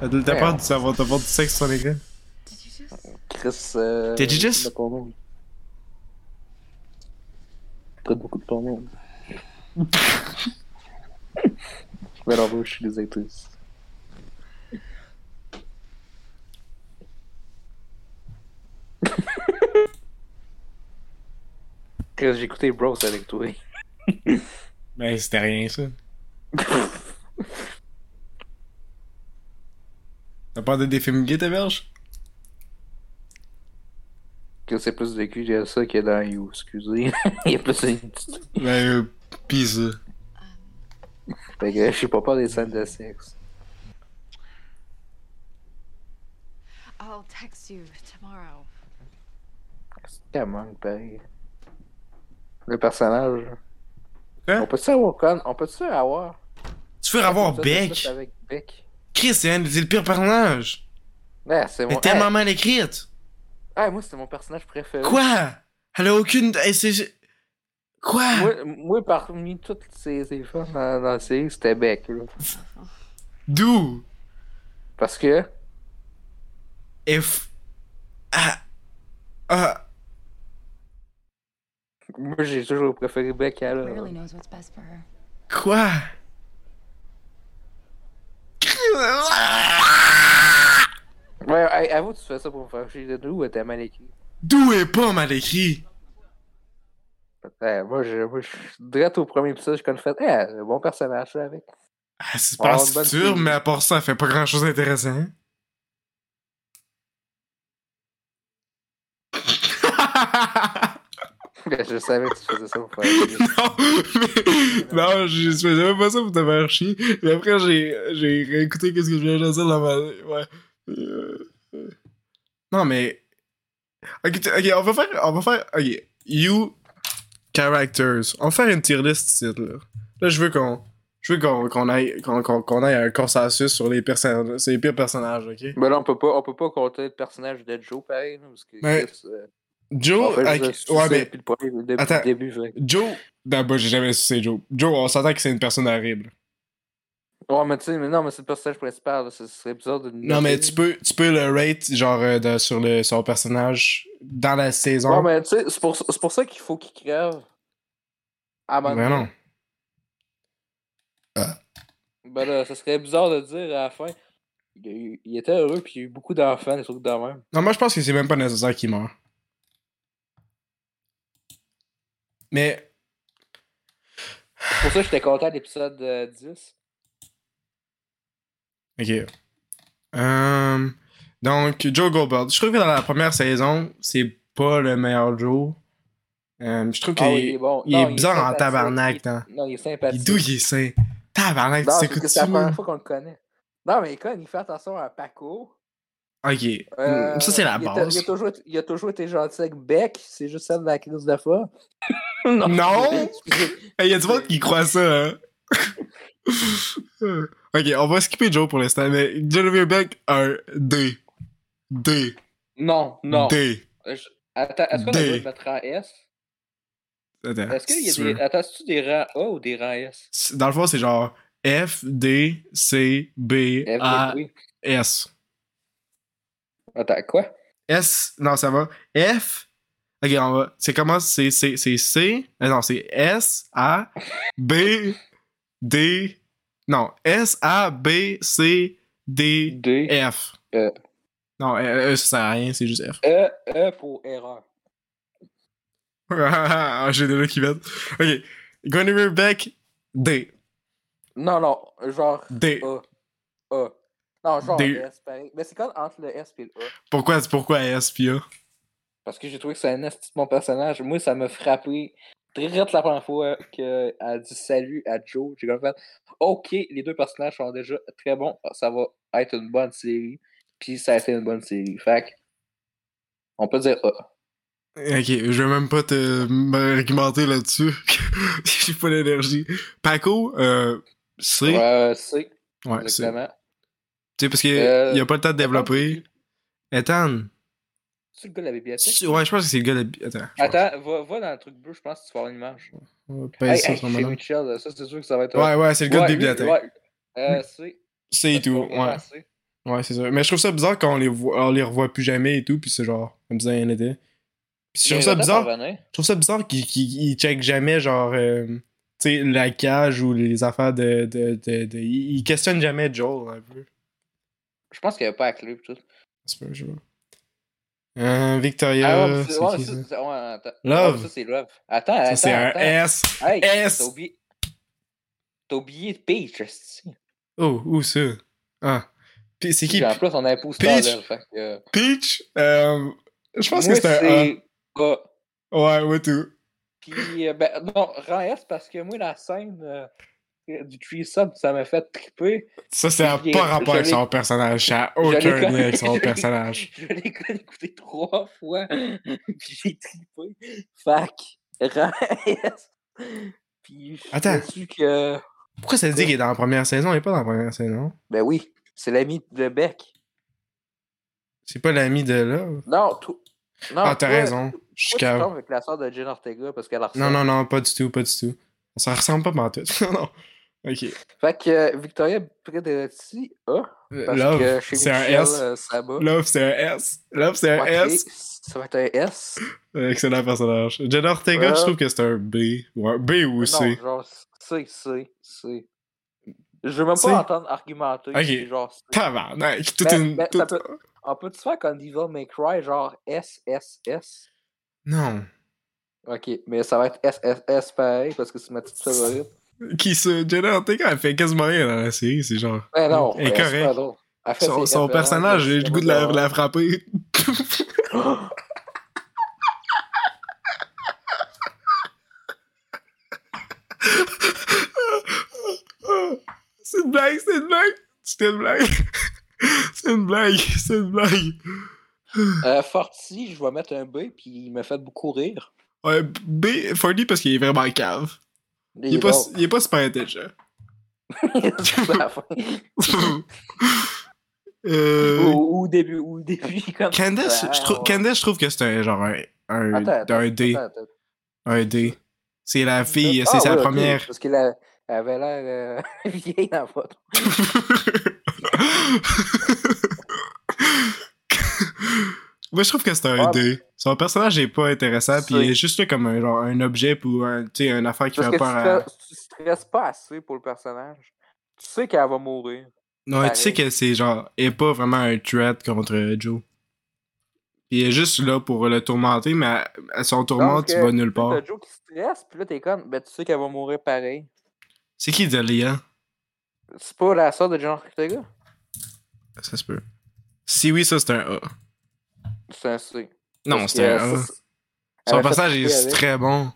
T'as peur de savoir, t'as peur du sexe sur ton écran. Chris. Euh, de porno. Pas beaucoup de porno. Mais je suis des actrices. Chris, j'ai écouté Bros avec toi. Ben, c'était rien, ça. <laughs> T'as peur de des films gays, t'es berge? Que c'est plus vécu de ça que dans You, excusez. <laughs> Il y a plus de Ben, ça. Fait que je suis pas peur des scènes de sexe. I'll text you tomorrow. C'est tellement pareil. Le personnage. Hein? On peut-tu avoir con... On peut-tu avoir. Tu veux avoir Beck? Avec Beck. Chris, c'est le pire personnage. Ouais, c'est Elle mon. est tellement Hey, mal écrite. hey, moi, c'était mon personnage préféré. Quoi? Elle a aucune. elle, c'est- Quoi? Moi, moi, parmi toutes ces, ces femmes dans, dans la série, c'était Beck. Là. D'où? Parce que? If. Ah. Ah. Moi, j'ai toujours préféré Beck à elle. Really knows what's best for her. Quoi? Ouais, avoue, tu fais ça pour me faire chier de nous ou t'es mal écrit. D'où est pas mal écrit? Ouais, moi, je, moi, je au premier épisode, je connais fait. Eh, un bon personnage, là, avec. Ah, c'est pas fille. mais à part ça, elle fait pas grand chose d'intéressant. <laughs> je savais que tu faisais ça pour faire <laughs> chier. non, mais, non, je faisais même pas ça pour te faire chier. Mais après, j'ai, j'ai réécouté qu'est-ce que je viens de dire dans ma. Ouais. Euh, euh. Non, mais. Ok, t- ok, on va faire. On va faire. Ok. You characters. On va faire une tier list ici, là. Là, je veux qu'on. Je veux qu'on, aille, qu'on, aille à un consensus sur les personnages, sur les pires personnages, ok? Mais là, on peut pas, on peut pas compter le personnage de Joe, pareil, parce que. Chris, euh, Joe, fait avec- ouais, le depuis Attends. début. Joe, non, bah, j'ai jamais su c'est Joe. Joe, on s'entend que c'est une personne horrible. Ouais, mais tu sais, mais non, mais c'est le personnage principal, ce serait bizarre de. Non, mais tu peux, tu peux le rate, genre, euh, de- sur le, son personnage dans la saison. Ouais, mais tu sais, c'est pour, c'est pour ça qu'il faut qu'il crève. À moment Mais donné. non. Ben là, ça serait bizarre de dire à la fin. Il, était heureux, puis il y a eu beaucoup d'enfants, des trucs de même. Non, moi, je pense que c'est même pas nécessaire qu'il meure. Mais, C'est pour ça que j'étais content de l'épisode euh, 10. Ok. Euh, donc, Joe Goldberg. Je trouve que dans la première saison, c'est pas le meilleur Joe. Euh, je trouve qu'il Ah oui, il est bon. il Non, est bizarre en sympathique. tabarnak, Il- non? Il est sympathique. d'où il est sain. Tabarnak, Non, tu t'écoutes c'est la ça, première fois qu'on le connaît. Non, mais quand il fait attention à Paco. Ok. euh, ça, c'est la il a- base. Il a, toujours, il a toujours été gentil avec Beck, c'est juste celle de la crise de foi. <laughs> Non! Il y a du monde qui croit ça, hein? <laughs> <laughs> ok, on va skipper Joe pour l'instant, mais Genevieve Beck, un D. D. Non, non. D. Je- Attends, est-ce qu'on a le mettre en S? Attends. Est-ce qu'il y a des. Attends, c'est-tu des rangs A ou des rangs S? Dans le fond, c'est genre F, D, C, B, F, A. S. Attends, quoi? S, non, ça va. F, ok, on va. C'est comment? C'est c'est- c'est C, euh, non, c'est S, A, B, D, non, S, A, B, C, D, D. F. E. Non, E, e, ça sert à rien, c'est juste F. E, E pour erreur. <laughs> Ah, J'ai des là qui viennent. Ok. Guinevere Beck, D. Non, non, genre D. A. A. Non, genre D. S, pareil. Mais c'est comme entre le S et le A. Pourquoi, pourquoi S pis A? Parce que j'ai trouvé que c'est un de mon personnage. Moi, ça m'a frappé très vite la première fois qu'elle a dit salut à Joe. J'ai comme fait OK, les deux personnages sont déjà très bons. Ça va être une bonne série. Puis ça a été une bonne série. Fait on peut dire A. Ok, je vais même pas te m'argumenter là-dessus. <laughs> J'ai pas l'énergie. Paco, euh, C. Ouais, Ouais, C. c'est. Tu sais, parce qu'il Euh, y a pas le temps de développer. Ethan. C'est le gars de la bibliothèque? Ouais, je pense que c'est le gars de. Attends. je Attends, va, va dans le truc bleu, je pense que tu vas avoir une image. Hey, ça hey, chez. Mitchell, ça c'est sûr que ça va être. Ouais, ouais, c'est le gars Ouais, de lui, bibliothèque. ouais. Euh. C'est tout, c'est pas ouais. Ouais, c'est ça. Mais je trouve ça bizarre quand on les, voit, on les revoit plus jamais et tout, puis c'est genre, comme ça, rien n'était. Puis je trouve ça bizarre. Je trouve ça bizarre qu'ils ils checkent jamais, genre, euh, tu sais, la cage ou les affaires de. de, de, de- ils questionnent jamais Joel, un peu. Je pense qu'il n'y avait pas la clé tout. C'est pas, je sais pas. Euh, Victoria, Ah ouais, mais c'est- c'est ouais, qui ça, ça? c'est- ouais, attends. Love. Ça, c'est Love. Attends, Ça, attends. c'est un attends. S. Hey, S. T'as oublié. T'as oublié Peach. Oh, où ça? Ah. Puis c'est qui? Puis En plus, on a un poster Peach? que. euh, Peach? Euh, je pense moi, que c'est un A. Ouais, ouais, tout. Puis, euh, ben, non, rang S parce que moi, la scène du Tree Sub, ça m'a fait triper. Ça, c'est un pas rapport avec son personnage. Ça a l'ai aucun lien avec son personnage. <laughs> Je l'ai écouté trois fois, puis j'ai trippé. Fac. Puis, je Attends. que. Pourquoi ça dit qu'il est dans la première saison? Il est pas dans la première saison. Ben oui, c'est l'ami de Beck. C'est pas l'ami de là? Non, tout. Non, Ah, t'as raison. Je suis avec la soeur de Jen Ortega parce qu'elle Non, ressemble. non, non, pas du tout, pas du tout. Ça ressemble pas pantoute. <laughs> non, non. Ok. Fait que euh, Victoria Predretti A. Parce Love, que chez c'est un S. euh, ça bat. Love, c'est un S. Love, c'est un Ok, S. Ça va être un S. Excellent personnage. Jenna Ortega, Ouais. je trouve que c'est un B. Ouais, B ou Non, C. genre C, C, C. Je veux même C. pas entendre argumenter. Ok. c'est Genre, C. Tabarnak. Toute Ben, une. ben, ça toute- peut- On peut-tu faire comme Devil May Cry, genre S, S, S? Non. Ok, mais ça va être S, S, S pareil parce que c'est ma petite favorite. Qui ça? Jenna Ortega, elle fait quasiment rien dans la série, c'est genre. Ben non, Elle est correcte. Son, son personnage, j'ai le goût de la, la frapper. c'est une blague, c'est une blague. C'est une blague. c'est une blague, c'est une blague. Euh, Forti, je vais mettre un B, puis il m'a fait beaucoup rire. Ouais, B, Fordy parce qu'il est vraiment cave. Il est, pas, il est pas super intelligent. <laughs> <laughs> Euh, ou, ou au début, ou début, comme Candace, je trouve, ouais. Candace, je trouve que c'est un genre un, un, Attends, attends, un D. attends. Un D. C'est la fille, Ah, c'est sa première. Parce qu'elle a- avait l'air euh, <laughs> vieille dans la photo. Moi, je trouve que c'est un Ah, D. Son personnage est pas intéressant, puis il est juste là comme un, genre, un objet ou un, tu une affaire qui Parce fait que tu, peur à. stresses- tu stresses pas assez pour le personnage. Tu sais qu'elle va mourir. Non, tu sais que c'est genre, est pas vraiment un threat contre Joe. Puis il est juste là pour le tourmenter, mais à, à son tourment, Donc, tu euh, vas nulle part. T'as Joe qui stresse, puis là t'es comme, ben tu sais qu'elle va mourir pareil. C'est qui Delia? C'est pas la soeur de John Ortega? Ça se peut. Si oui, ça c'est un A. C'est un C. Non, c'est un A. Son personnage est très bon.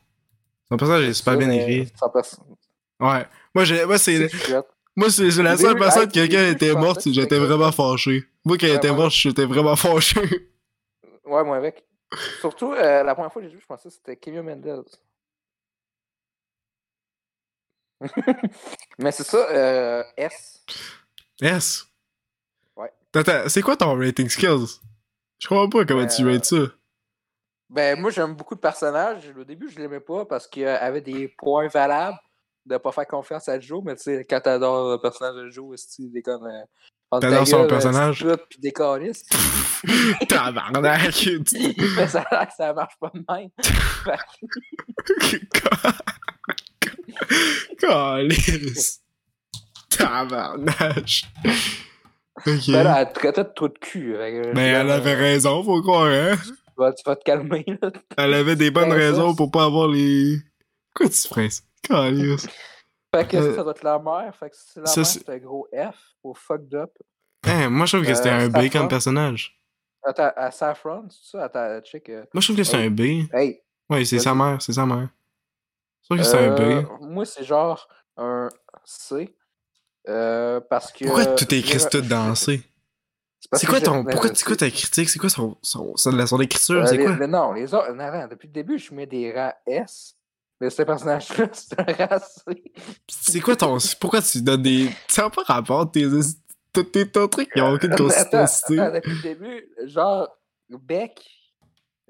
Son personnage est super bien écrit. Ouais. Moi, j'ai, moi c'est, moi, c'est, la seule personne que je était morte, j'étais vraiment fâché. Moi, quand elle était morte, j'étais vraiment fâché. <laughs> Ouais, moi avec. Surtout, euh, la première fois que j'ai vu, je pensais que c'était Kevin Mendez. <laughs> Mais c'est ça, euh, S. S? Ouais. Attends, c'est quoi ton rating skills? Je comprends pas comment tu Euh, rates ça. Ben, moi, j'aime beaucoup le personnage. Au début, je l'aimais pas parce qu'il avait des points valables de pas faire confiance à Joe, mais tu sais, quand t'adores le personnage de Joe, c'est il est comme. Euh, T'adores son gueule, personnage? euh, Puis des câlisses. <laughs> Tabarnak! Mais <laughs> ça, a l'air que ça marche pas de même. <laughs> Calice! Tabarnak! Ok. Ben là, elle traitait de trou de cul. que, Ben, elle avait raison, faut croire, hein? Tu vas, tu vas te calmer, là. Elle avait des bonnes Ben, ça, raisons pour pas avoir les. Quoi tu ferais ça? Fait que ça, Euh, ça doit être la mère. Fait que c'est la ça, mère, c'est- un gros F au fucked up. Hein, moi, je trouve que c'était Euh, un B comme personnage. Attends, à Saffron, c'est ça? Attends, check. euh, Moi, je trouve que c'est Hey. un B. Hey, Ouais, c'est sa mère, c'est sa mère. Je trouve que c'est un B. moi, c'est genre un C. Euh, parce que. Pourquoi tout écrit j'ai- tout dans C? parce C'est quoi ton. euh, Pourquoi c'est quoi ta critique? C'est quoi son, son, son, son écriture? euh, C'est quoi? les- non, les autres. Non, depuis le début, je mets des rangs S. Mais ce personnage-là, <laughs> c'est un rang C. C'est quoi ton. Pourquoi tu donnes des. Ça n'a pas rapport, tes. Tes, tes, ton truc, ils ont aucune <laughs> Attends, consistance. depuis le début, genre, Beck,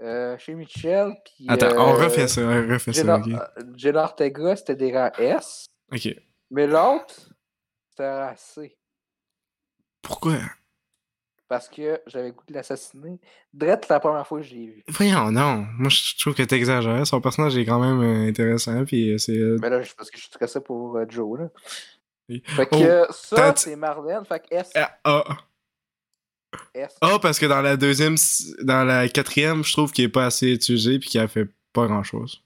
euh, chez Michel, puis. Attends, euh, on refait ça, on refait ça, euh, Jenna Ortega, c'était des rangs S. Ok. Mais l'autre, Pourquoi? Parce que j'avais goût de l'assassiner. Drette la première fois que je l'ai vu. Voyons, non. Moi, je trouve que t'exagères. Son personnage est quand même euh, intéressant, puis euh, c'est. euh, Mais là, c'est parce que je suis stressé pour euh, Joe, là. Oui. Fait que Oh, ça, c'est Marlène. Fait que S. Ah, ah. S. Ah, parce que dans la deuxième, dans la quatrième, je trouve qu'il est pas assez utilisé puis qu'il a fait pas grand chose.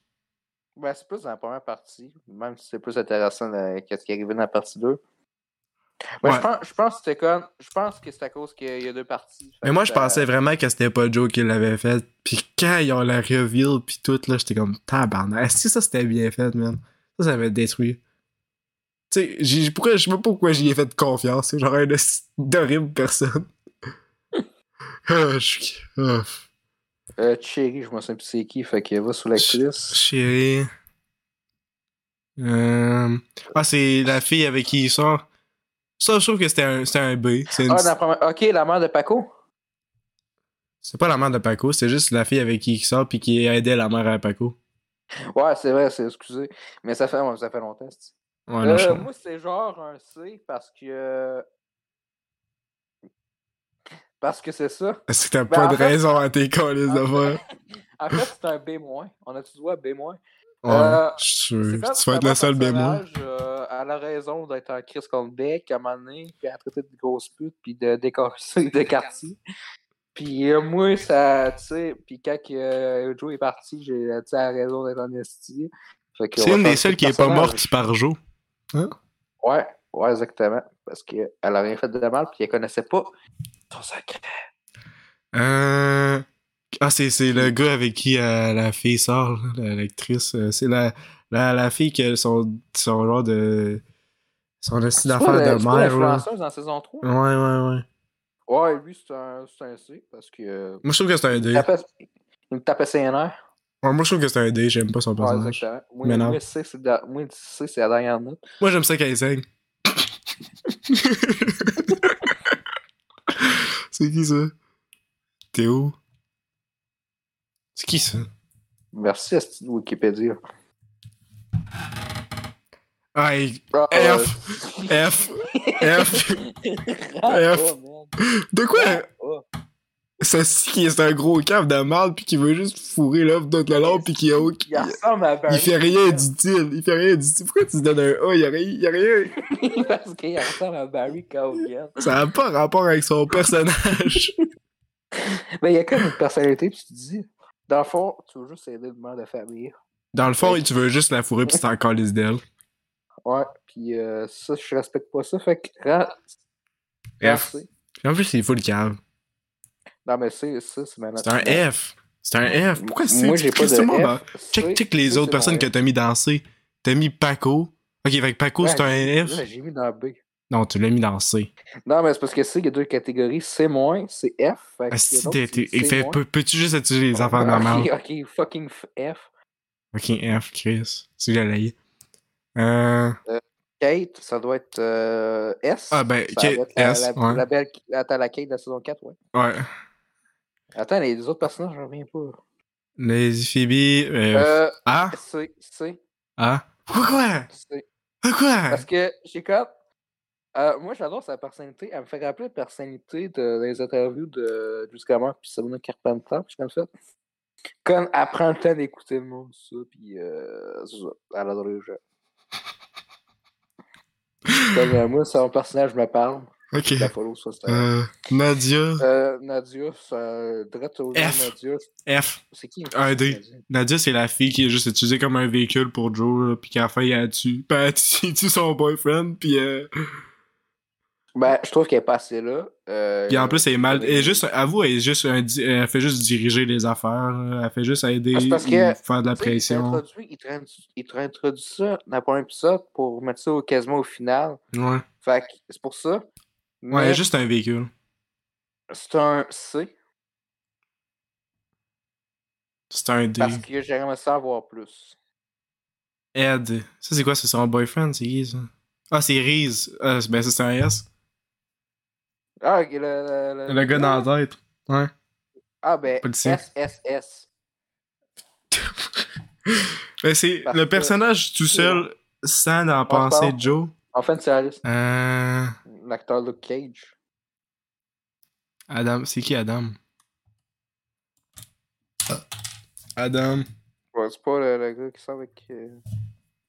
Ben, c'est plus dans la première partie. Même si c'est plus intéressant qu'est-ce qui est arrivé dans la partie 2. Ouais. je, pense, je pense que c'était comme. Je pense que c'est à cause qu'il y a deux parties. Mais moi, je pensais vraiment que c'était pas Joe qui l'avait fait. Puis quand ils ont la reveal puis tout, là, j'étais comme tabarnak. Est-ce que ça c'était bien fait, man? Ça, ça détruit. Tu sais, pourquoi, je sais pas pourquoi j'y ai fait confiance. C'est genre une d'horrible personne. <laughs> ah, je ah, Euh, Cherry, je me souviens plus c'est qui. Fait qu'il va sous l'actrice. Chérie. Euh... Ah, c'est la fille avec qui il sort. Ça, je trouve que c'était un, un B. C'est une- Ah, la. Ok, la mère de Paco? C'est pas la mère de Paco, c'est juste la fille avec qui il sort puis qui aidait la mère à Paco. Ouais, c'est vrai, c'est excusé. Mais ça fait, ça fait longtemps. c'est- Ouais, Euh, moi, c'est genre un C parce que. Parce que c'est ça. Que t'as Ben, pas de fait- raison à tes colis d'affaires? <laughs> En fait, c'est un B-. On droit à B-? Ouais, Euh, je suis C'est sûr. comme Tu vas être le seul bémol. euh, elle a raison d'être un Chris contre Beck à un moment donné, puis à traiter de grosse pute, puis de décorcer <laughs> de quartier. Puis euh, moi, ça, tu sais, puis quand que, euh, Joe est parti, j'ai tu sais, elle a raison d'être en esti. C'est une des seules qui est pas morte par Joe. Ouais, ouais, exactement. Parce qu'elle a rien fait de mal, puis elle connaissait pas son secret. Euh... Ah, c'est, c'est le gars avec qui euh, la fille sort, l'actrice. euh, c'est la, la, la fille qui a son, son genre de. Son pas d'affaires de mère, là. l'influenceuse dans saison 3? Ouais, ouais, ouais. Ouais, lui, c'est un, c'est un C, parce que. euh, Moi, je trouve que c'est un il, D. me tapait, il me tapait. Ouais, moi, je trouve que c'est un D. J'aime pas son Ouais, personnage. exactement. Moi, Mais non. moi, C, c'est la- moi, C, c'est la dernière note. Moi, j'aime ça qu'elle saigne. <laughs> <laughs> c'est qui ça? Théo? C'est qui ça? Merci à ce Wikipédia. Ah, il- Ah, F. euh, F. F. <laughs> Ah, F. De quoi? Oh. Ça, c'est qui est un gros cave de mal pis qui veut juste fourrer l'offre d'autre le long pis qui a qui- Il ressemble à Barry. Il fait rien d'utile. Il fait rien d'utile. Pourquoi tu donnes un A? Il y a rien. Il y a rien. <laughs> Parce qu'il ressemble à Barry Cowgill. Ça n'a pas rapport avec son personnage. <laughs> Mais il y a comme une personnalité, puis tu te dis, dans le fond, tu veux juste aider une mère de famille. Dans le fond, tu veux juste la fourrer pis tu t'en calisses d'elle. Ouais, puis euh, ça, je respecte pas ça. Fait que, rend- F. Puis en plus, c'est full cave. Non, mais c'est ça, c'est ma. C'est un F. C'est un F. Pourquoi c'est Moi, j'ai pas de F. Check, check les autres c'est personnes que t'as mis dans C. T'as mis Paco. Ok, fait que Paco, c'est Ouais, un F. J'ai mis dans B. Non, tu l'as mis dans C. Non, mais c'est parce que C, il y a deux catégories. C-, c'est F. Fait t'es- t'es- fait- C-. peux- Peux-tu juste utiliser les affaires normales? Ok, <laughs> ok, fucking F. Ok, F, Chris. C'est j'allais. Euh. Kate, ça doit être euh, S. Ah, ben, Ça Kate, la, S, la, ouais. la belle... Attends, la Kate de la saison 4, ouais. Ouais. Attends, les autres personnages, je reviens pas. Lazy Phoebe. Euh, Euh, A? c'est, c'est, A? Pourquoi? Quoi? c'est. Pourquoi? Parce que j'ai comme. Euh, moi, j'adore sa personnalité. Elle me fait rappeler la personnalité de, des interviews de Jusqu'à puis Sabrina Carpenter. Puis comme ça. Quand elle prend le temps d'écouter le monde, ça, puis euh, c'est ça. Elle adore les gens. Comme euh, moi, mon personnage me parle. <laughs> Ok. La follow. Euh, Nadia. Euh, Nadia, ça. Direct au nom F. Nadia. F. C'est qui Un D. Nadia? Nadia, c'est la fille qui est juste utilisée comme un véhicule pour Joe, là, puis qu'à la fin, tue. Ben, elle tue, <laughs> elle tue son boyfriend, puis euh, Ben, je trouve qu'elle est passée là. Euh, puis en plus, elle est mal. Elle est juste, avoue, elle est juste un, elle fait juste diriger les affaires, elle fait juste aider Ah, parce que, faire de la pression. il t'a introduit- il t'a introduit ça dans le premier épisode pour mettre ça quasiment au final. Ouais. Fait que c'est pour ça. Mais Ouais, juste un véhicule. c'est un C C'est un D. parce que j'aimerais ça avoir plus. Ed. Ça, c'est quoi? C'est son boyfriend? C'est qui, ça? Ah, c'est Reese. Ah, ben, ça, c'est un S. Ah, le, le, le- Le gars dans la tête. Ouais. Ah, ben. SSS. Ben, <laughs> c'est le personnage tout seul, sans en penser. Joe. En fait, c'est Alice, Euh. l'acteur Luke Cage. Adam. C'est qui Adam? Adam. Ouais, c'est pas le, le gars qui sort avec. Euh...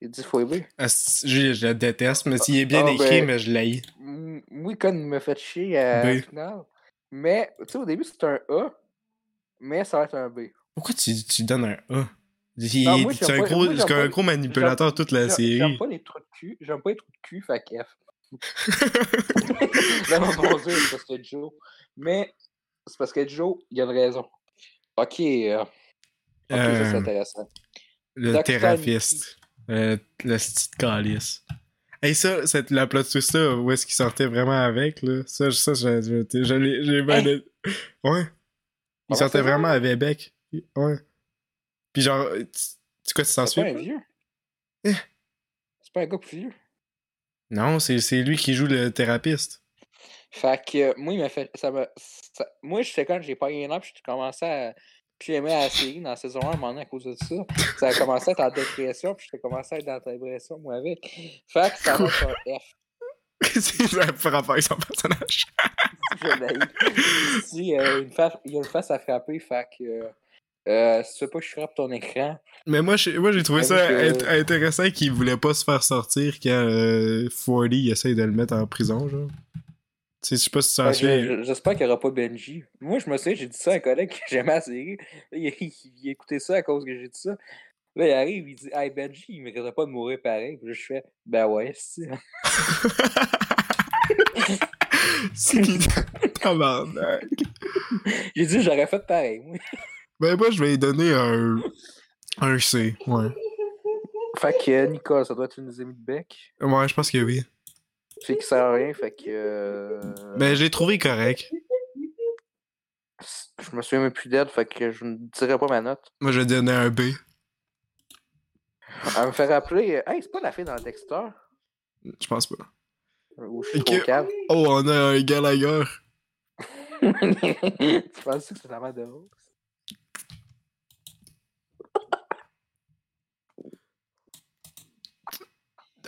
Il dit Phoebe. Ah, c'est- Je, je le déteste, mais s'il est bien Ah, écrit, ben- mais je. M- Oui, quand il me fait chier à B. finale. Mais, tu sais, au début, c'est un A, mais ça va être un B. Pourquoi tu, tu donnes un A? Il- c'est un pas- gros, moi, un gros manipulateur toute la J'aime- J'aime série. pas les trous de cul. J'aime pas les trous de cul, fait F. Là, mon bon Dieu, c'est parce que Joe. Mais c'est parce que Joe, il a une raison. Ok, euh, ok, ça Euh, c'est intéressant. le Dr. thérapeute. Euh, le petit calice. Hey, ça, cette, la plot twist là, où est-ce qu'il sortait vraiment avec, là? Ça, ça, je, je, je l'ai- j'ai bien. Hey! Ouais. Il Pendant sortait vraiment avec Beck. Ouais. Puis genre, tu, quoi, tu t'en C'est pas un souviens? vieux. Eh. C'est pas un gars plus vieux. Non, c'est c'est lui qui joue le thérapeute. Fait que euh, moi, il m'a fait. Ça moi, je sais quand j'ai pas un an, puis j'ai commencé à. Puis j'aimais la série dans la saison 1 à un moment donné à cause de ça. Ça a commencé à être en dépression, puis j'ai commencé à être dans la dépression, moi, avec. Fait que ça va un F. <laughs> c'est rapport avec son personnage. <laughs> Si, euh, une face, il y a une face à frapper, fait que. euh, euh, si tu veux pas que je frappe ton écran, Mais moi, j'ai moi, j'ai trouvé ça intéressant qu'il voulait pas se faire sortir quand euh, 40 il essaye de le mettre en prison, genre. Je sais pas si tu j'espère qu'il n'y aura pas Benji. Moi, je me souviens, j'ai dit ça à un collègue que j'aimais la série. Il, il, il écoutait ça à cause que j'ai dit ça. Là, il arrive, il dit Hey Benji, il mériterait pas de mourir pareil. Puis là, je fais Ben ouais, c'est. <laughs> c'est qui? Tabarnak. <laughs> J'ai dit J'aurais fait pareil. moi. Ben, moi, je vais lui donner un. Un C, ouais. Fait que Nicole, ça doit être une des amies de Beck. Ouais, je pense que oui. Fait qui sert à rien, fait que. euh, Ben, je l'ai trouvé correct. Je me souviens même plus d'elle, fait que je ne dirais pas ma note. Moi, je vais donner un B. Elle me fait rappeler. Hey, c'est pas la fille dans le Dexter? Je pense pas. Ou je suis Ok. trop calme. Oh, on a un Gallagher. tu penses que c'est la mère de Rose?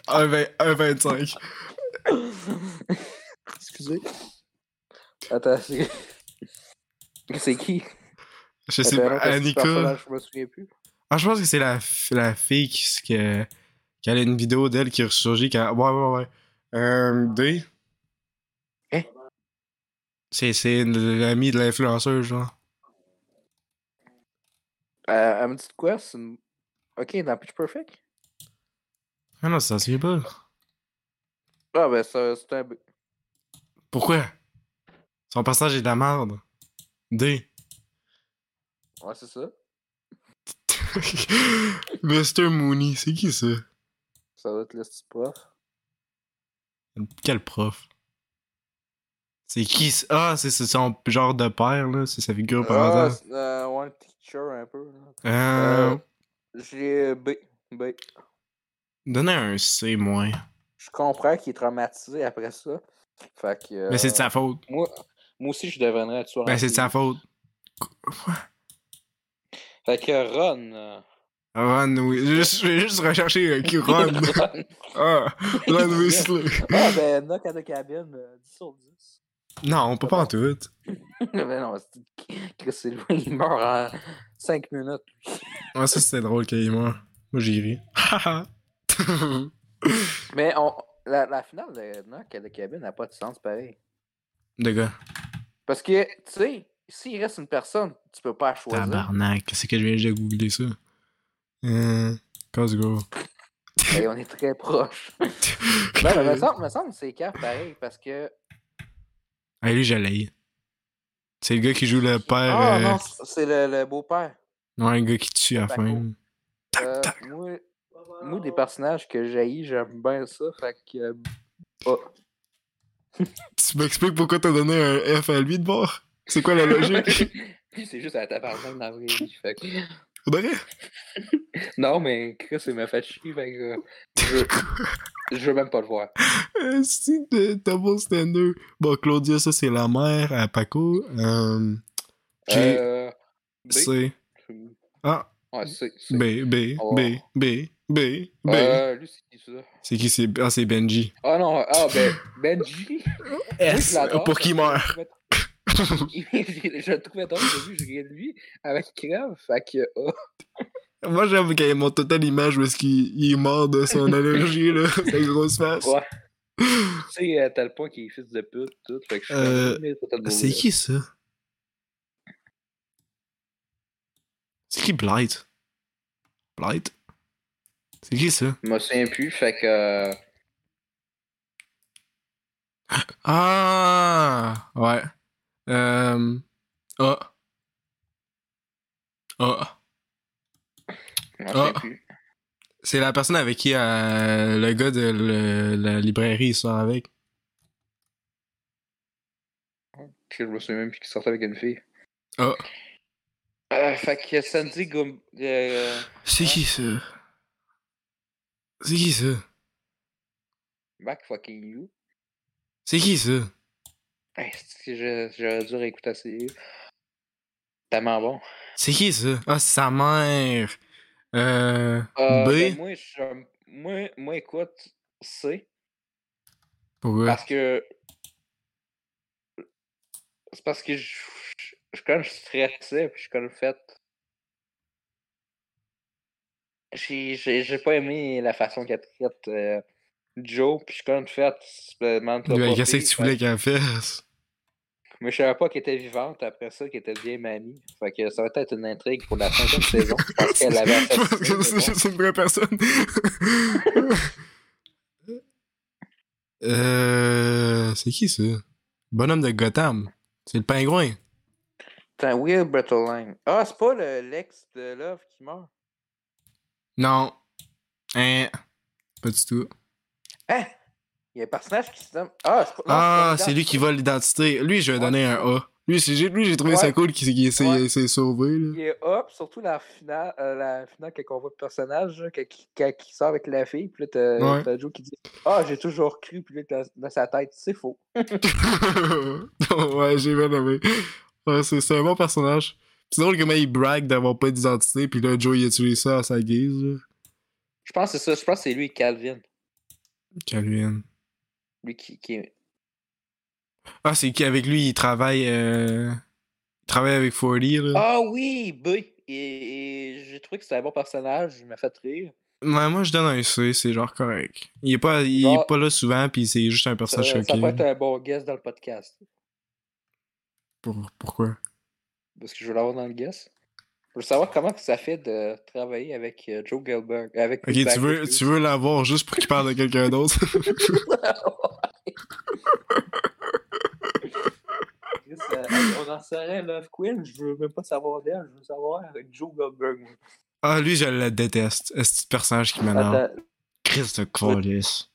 Un, un 25. Excusez. Attends, c'est. C'est qui? Je sais Attends, pas. Annika. Je me souviens plus. Ah, je pense que c'est la, f- la fille qui, qui, a- qui a une vidéo d'elle qui ressurgit quand. Ouais, ouais, ouais. Euh, D. Hein? C'est, c'est l'ami de l'influenceuse, genre. Euh, elle me dit quoi? C'est une... Ok, dans Pitch Perfect? Ah non, ça se pas. Ah, ben, ça, c'est un. B. Pourquoi? Son personnage est de la merde. D. Ouais, c'est ça. <laughs> Mr. Mooney, c'est qui ça? Ça doit être le petit prof. Quel prof? C'est qui ça? Ah, c'est son genre de père, là. C'est sa figure Ah, parentale. c'est, euh, ouais, teacher un peu. là. Euh, Euh, J'ai B. B. Donnez un C, moins. Je comprends qu'il est traumatisé après ça. Fait que. Mais c'est de euh, sa faute. Moi, moi aussi, je deviendrais tueur. Ben, en c'est de sa faute. Fait que Ron. euh, Ron, oui. Juste, j'ai juste recherché euh, qui <laughs> Ron. Ron. <laughs> ah, Ron Weasley. Ah, ben, Knock à the Cabin, euh, 10 sur 10. Non, pas, pas en tout. <laughs> ben non, c'est- lui, il meurt en 5 minutes. Ah, ça, c'était drôle qu'il meurt. Moi, j'ai ri. Haha. Mais on, la, la finale de Knock Cabin n'a pas de sens pareil. De gars. Parce que, tu sais, s'il reste une personne, tu peux pas choisir. Tabarnak, c'est que je viens de googler ça. Euh, Cause go. Et on est très proche. non, <laughs> mais me semble, me semble que c'est caf pareil parce que. Ah, lui, je l'ai. C'est le gars qui joue le père. Ah euh, non, c'est le, le beau-père. Ouais, le gars qui tue à la. Euh, moi, moi, des personnages que j'ai, j'aime bien ça. Fait que. euh, oh. <laughs> Tu m'expliques pourquoi t'as donné un F à lui de bord? C'est quoi la logique? <laughs> C'est juste à ta tabarnak dans la vraie vie. Fait que... <laughs> Non, mais Chris, il m'a fait chier. Fait que. Je, je veux même pas le voir. C'est de double standard. Bon, Claudia, ça, c'est la mère à Paco. Euh. Euh. B. C'est. Ah, Ouais, c'est. c'est- B, B, Oh. B, B, B, B. Euh, lui, c'est qui ça? C'est qui? C'est ah, c'est Benji. Ah non, ah, ben, Benji? <laughs> S, pour qui meurt? <laughs> je le trouvais drôle, j'ai vu, je riais de lui avec crève, fait que. oh. <laughs> Moi, j'aime qu'il y ait mon total image où est-ce qu'il il est mort de son allergie, là. Sa grosse face. Ouais. tu sais, à tel point qu'il est fils de pute, tout. Fait que je suis Euh, c'est qui ça? C'est qui Blight? Blight? C'est qui ça? Je me souviens plus, fait que. euh, Ah! Ouais. Euh. Ah. Ah. Ah. C'est la personne avec qui euh, le gars de le- la librairie sort avec. Je me souviens même plus qu'il sortait avec une fille. Ah. Euh, fait que Sandy Gum. Euh, C'est qui ça? C'est qui ça? Back fucking you. C'est qui ça? Hey, c'est que je- j'aurais dû réécouter série. Tellement bon. C'est qui ça? Ah, c'est sa mère. Euh. Euh, B? ben, moi, je, moi, moi, écoute, C. Pourquoi? Parce que. C'est parce que je, je, je, quand je stressais, puis je comme fait. J'ai j'ai- j'ai pas aimé la façon qu'elle traite euh, Joe, puis je comme fait. Qu'est-ce que tu voulais qu'elle fasse? Mais je savais pas qu'elle était vivante après ça, qu'elle était bien mamie. Fait que ça va être une intrigue pour la cinquième saison. <laughs> Parce qu'elle avait c'est une vraie personne. <laughs> euh. C'est qui ça? Bonhomme de Gotham. C'est le pingouin. Putain, Will Bertoline. Ah, c'est pas le- l'ex de Love qui meurt? Non. Hein. Pas du tout. Hein? Il y a un personnage qui se nomme. Ah, c'est Ah, lui qui vole l'identité. Lui, je vais Ouais, donner un A. Lui, j'ai lui, j'ai trouvé ça cool qu'il qu'il s'est Ouais. sauvé. Là. Il est up, surtout la finale, euh, la finale quand on voit le personnage, quand, qui- quand il sort avec la fille, puis là, t'as Ouais. Joe qui dit Ah, j'ai toujours cru, puis là, dans, dans sa tête, c'est faux. <laughs> ouais, j'ai bien aimé. C'est un bon personnage. C'est drôle comment il brague d'avoir pas d'identité, puis là, Joe, il a tué ça à sa guise. là. Je pense que c'est ça, je pense que c'est lui, Calvin. Calvin. Lui qui. qui... Ah, c'est qu'avec lui, il travaille. Euh... Il travaille avec 40, là. Ah oui, B. Et, et j'ai trouvé que c'était un bon personnage, il m'a fait rire. Ouais, moi, je donne un C, c'est genre correct. Il est pas, il est pas là souvent, puis c'est juste un Ça, personnage ça choqué. peut être un bon guest dans le podcast. Pour- pourquoi? Parce que je veux l'avoir dans le guest. Je veux savoir comment ça fait de travailler avec euh, Joe Goldberg. Avec Ok, tu veux, tu veux l'avoir juste pour qu'il parle de quelqu'un d'autre? <laughs> Chris, euh, on en serait Love Queen, je veux même pas savoir d'elle, je veux savoir avec Joe Goldberg. moi. ah, lui, je le déteste. C'est ce personnage qui m'énerve. Chris de Cordis.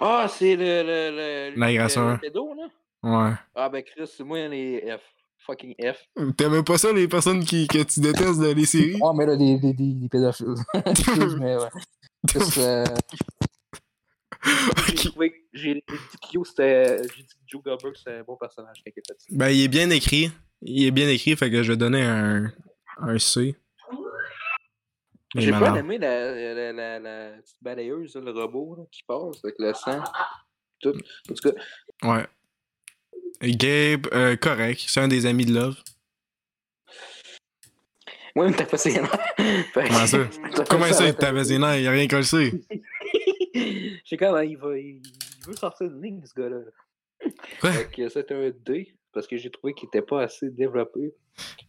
Ah, c'est le, le, le, L'agresseur. le pédo, là? Ouais. Ah, ben Chris, c'est moi les F. Fucking F. T'aimes pas ça, les personnes qui, que tu détestes dans les séries? Ah, mais là, des, des, des, des pédophiles. <laughs> Excuse, mais ouais. Euh, j'ai trouvé que j'ai dit que Yo, c'était. J'ai dit que Joe Goldberg, c'était un bon personnage. Ben, il est bien écrit. Il est bien écrit, fait que je vais donner un, un C. J'ai pas aimé la, la, la, la petite balayeuse, le robot là, qui passe avec le sang. Tout. En tout cas, Ouais. Gabe, euh, correct. C'est un des amis de Love. moi, il me tapait ses <laughs> Comment ça? <laughs> Comment ça, il avec- t'avait ses nerfs? Il a rien collé. <laughs> Je sais quand il, va, il, veut sortir de ligne, ce gars-là. Que c'est un D, parce que j'ai trouvé qu'il était pas assez développé.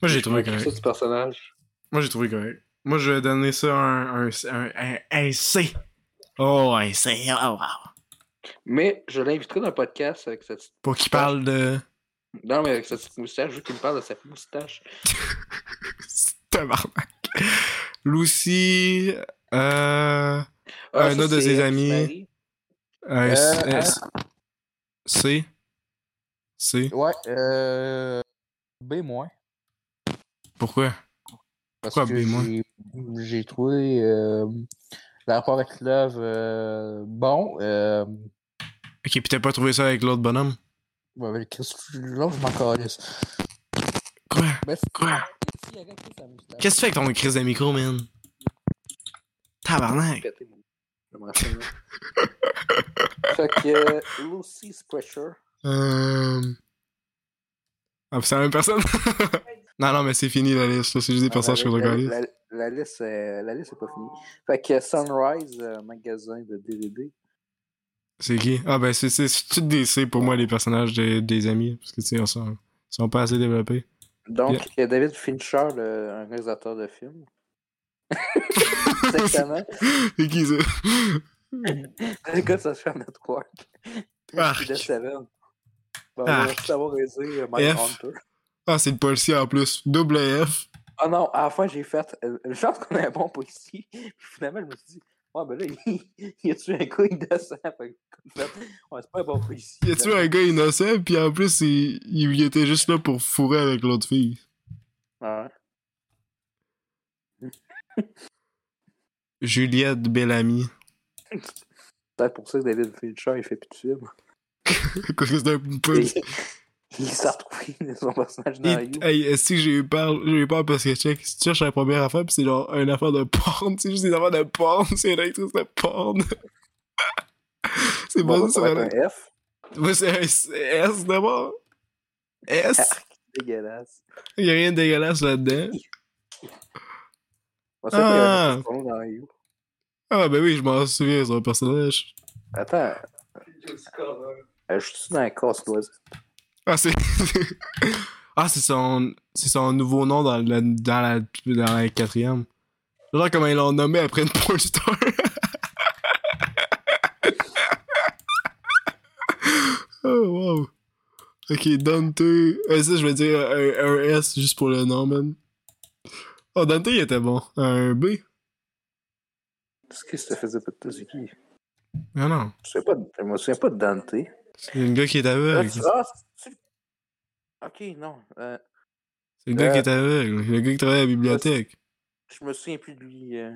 Moi, j'ai trouvé ça correct. du personnage. Moi, j'ai trouvé correct. Moi, je vais donner ça un, un, un, un, un C. Oh, un C. Oh, wow. Mais je l'inviterai dans un podcast avec cette petite... Pour qu'il parle de. Non, mais avec sa petite moustache, je veux qu'il me parle de sa moustache. <laughs> Lucy. Euh. Ah, Un ça, autre de c'est ses elle qui amis. Un Euh, S- hein? C. C. Ouais, euh... B-. Pourquoi? Parce Pourquoi que B-? j'ai- j'ai trouvé euh, le rapport avec Love euh, bon. Euh, Ok, pis t'as pas trouvé ça avec l'autre bonhomme? ouais, mais qu'est-ce que- là, je m'en calisse. Quoi? Quoi? Qu'est-ce que tu fais avec ton crise de micro, man? Tabarnak! <laughs> Fait que euh, Lucy's Pressure. Euh... Ah, c'est la même personne? <laughs> non, non, mais c'est fini la liste. C'est juste des personnages que je Ah, la, regarde. la, liste, euh, la liste est pas finie. Fait que Sunrise, euh, magasin de DVD. C'est qui? Ah, ben, c'est tout des C pour moi, les personnages de- des amis. Parce que, tu sais, ils sont, ils sont pas assez développés. Donc, euh, David Fincher, le, un réalisateur de films. <laughs> Exactement. C'est qui ça? <laughs> Le gars de Social Network. Arc. Puis de Seven. Bon, Arc. merci d'avoir aisé euh, Mike. Hunter. Ah, c'est le policier en plus. Double F. Ah non, à la fin, j'ai fait. euh, Je pense qu'on est un bon policier. <laughs> Puis finalement, je me suis dit, ouais, ben là, <laughs> il, il a tué un gars innocent. Fait que, ouais, c'est pas un bon policier. Il a tué un gars innocent, puis en plus, il, il était juste là pour fourrer avec l'autre fille. Ouais. Juliette Bellamy. <laughs> Peut-être pour ça que David Fincher, il fait plus de films. Parce que c'est un peu. Il, s'est retrouvé <laughs> dans son personnage dans Et- You. Hey, que j'ai eu peur? J'ai eu peur parce que check, si tu cherches la première affaire, pis c'est genre une affaire de porn, <laughs> c'est juste des affaires de porn, c'est une actrice de porn. <laughs> c'est Bon, basé ça va un. F. Ouais, c'est un S S d'abord. S? Dégueulasse. Y'a rien de dégueulasse là-dedans. Ah. dans You. Ah, ben oui, je m'en souviens, son personnage. Attends. Euh, je suis dans un casse-noisette. Ah, c'est. <laughs> ah, c'est son. C'est son nouveau nom dans, la dans, la, dans la quatrième. Genre comment ils l'ont nommé après une porn star. <laughs> oh, wow. Ok, Dante. Euh, ça, je vais dire un, un S juste pour le nom, man. Oh, Dante, il était bon. Un B. Qu'est-ce que ça faisait pas de c'est qui? Non, non. Je, je me souviens pas de Dante. C'est le gars qui est Ah, aveugle. ah, c'est- Ok, non. euh, C'est le gars Euh. qui est aveugle. Le gars qui travaille à la bibliothèque. je me souviens plus de lui. euh.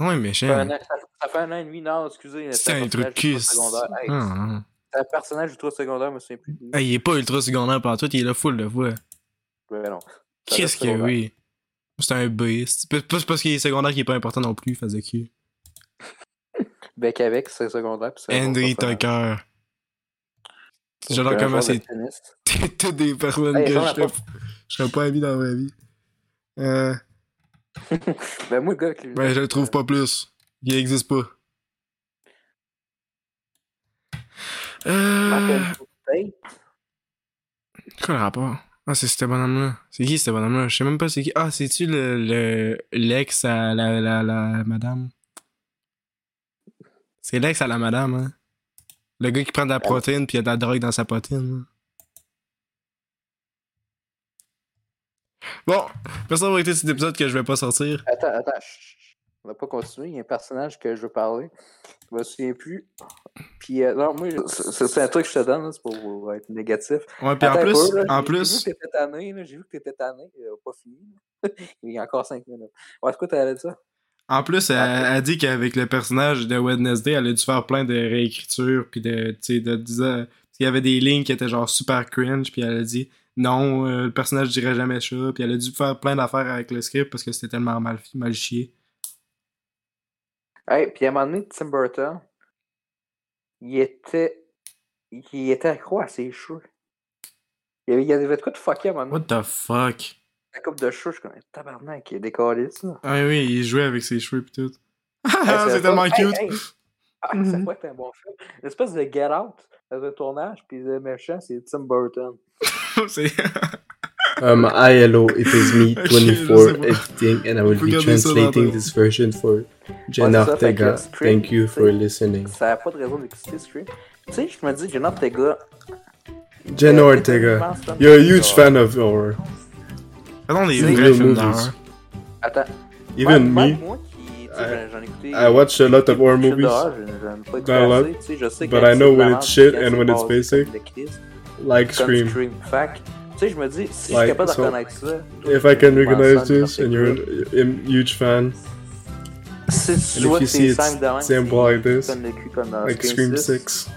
Ouais, Ça, fait méchant. an, ça, ça fait un an et demi, non, excusez. C'est un truc Ah, non. C'est un personnage ultra secondaire, je me souviens plus de lui. Hey, il est pas ultra secondaire par tout, il est là full de fois. Ouais, non. Qu'est-ce que oui? C'est un B. C'est parce qu'il est secondaire qu'il est pas important non plus, cul. Bec avec, c'est secondaire. Henry. Tucker. J'adore comment c'est toutes <laughs> des personnes Hey, que je ai serais, pas- je serais pas ami dans ma vie. Euh, <laughs> Ben, moi, le gars les ben, je le trouve pas plus. Il existe pas. Euh. Quoi le rapport? Ah, c'est ce bonhomme-là. C'est qui ce bonhomme-là? Je sais même pas c'est qui. Ah, c'est-tu le, le, l'ex à la, la, la madame? C'est l'ex à la madame, hein? Le gars qui prend de la protéine puis il y a de la drogue dans sa hein. Bon, merci d'avoir été cet épisode que je vais pas sortir. Attends, attends. On va pas continuer. Il y a un personnage que je veux parler. Je me souviens plus. Puis, euh, non, moi, c'est un truc que je te donne, c'est pour être négatif. Ouais, puis en Attends plus, peu, là, en j'ai- plus, J'ai vu que t'étais tanné. J'ai vu que t'étais tanné. euh, pas fini. <laughs> Il y a encore 5 minutes. Ouais, c'est quoi t'allais dire ça? En plus, elle, elle dit qu'avec le personnage de Wednesday, elle a dû faire plein de réécritures, puis de, tu sais, de dire... Il y avait des lignes qui étaient genre super cringe, puis elle a dit non, euh, le personnage dirait jamais ça, puis elle a dû faire plein d'affaires avec le script parce que c'était tellement mal, mal chié. Hey, puis à un moment donné, Tim Burton, il était. Il était accro à ses cheveux. Il y avait, il y avait de quoi de fucké à un moment donné. What the fuck? La coupe de cheveux, je connais tabarnak, il est décollé, ça. Ah oui, il jouait avec ses cheveux pis tout. <laughs> Hey, Ah, c'est le tellement fun. Hey, cute! hey. <laughs> Ah, ça pourrait être un bon film. Une espèce de Get Out, dans un tournage, puis le méchant, c'est Tim Burton. <laughs> c'est. Um, hi, hello, it is me, Ok, je sais 24 pas. editing, and I will be ça translating this version for Jen Ouais, ça, Ortega. Scream, Thank you for listening. Ça n'a pas de raison d'exister, Scream. Tu sais, je me dis, Jenna Ortega. Jen euh, Ortega, you're a huge fan of horror. Attends, des C'est vrais real films movies. d'horreur. Attends. Even même, me, même moi qui. tu sais, I- j'en ai écouté. I watch a lot of horror films movies. d'horreur, j'en- j'en ai pas écouté Not a lot, assez, tu sais, je sais but quand I c'est know de la when merde, it's shit quand and c'est when it's basic, basic. comme de Chris, like comme Scream. Scream. Fait que, tu sais, je me dis, si je suis Like, capable de so, reconnaître ça. toi, If I can tu penses recognize à this and you're Ortega. a a huge fan, Si tu and vois if you que see c'est it's simple de même, simple c'est- like this, comme le cul comme dans like Scream Scream 6, 6,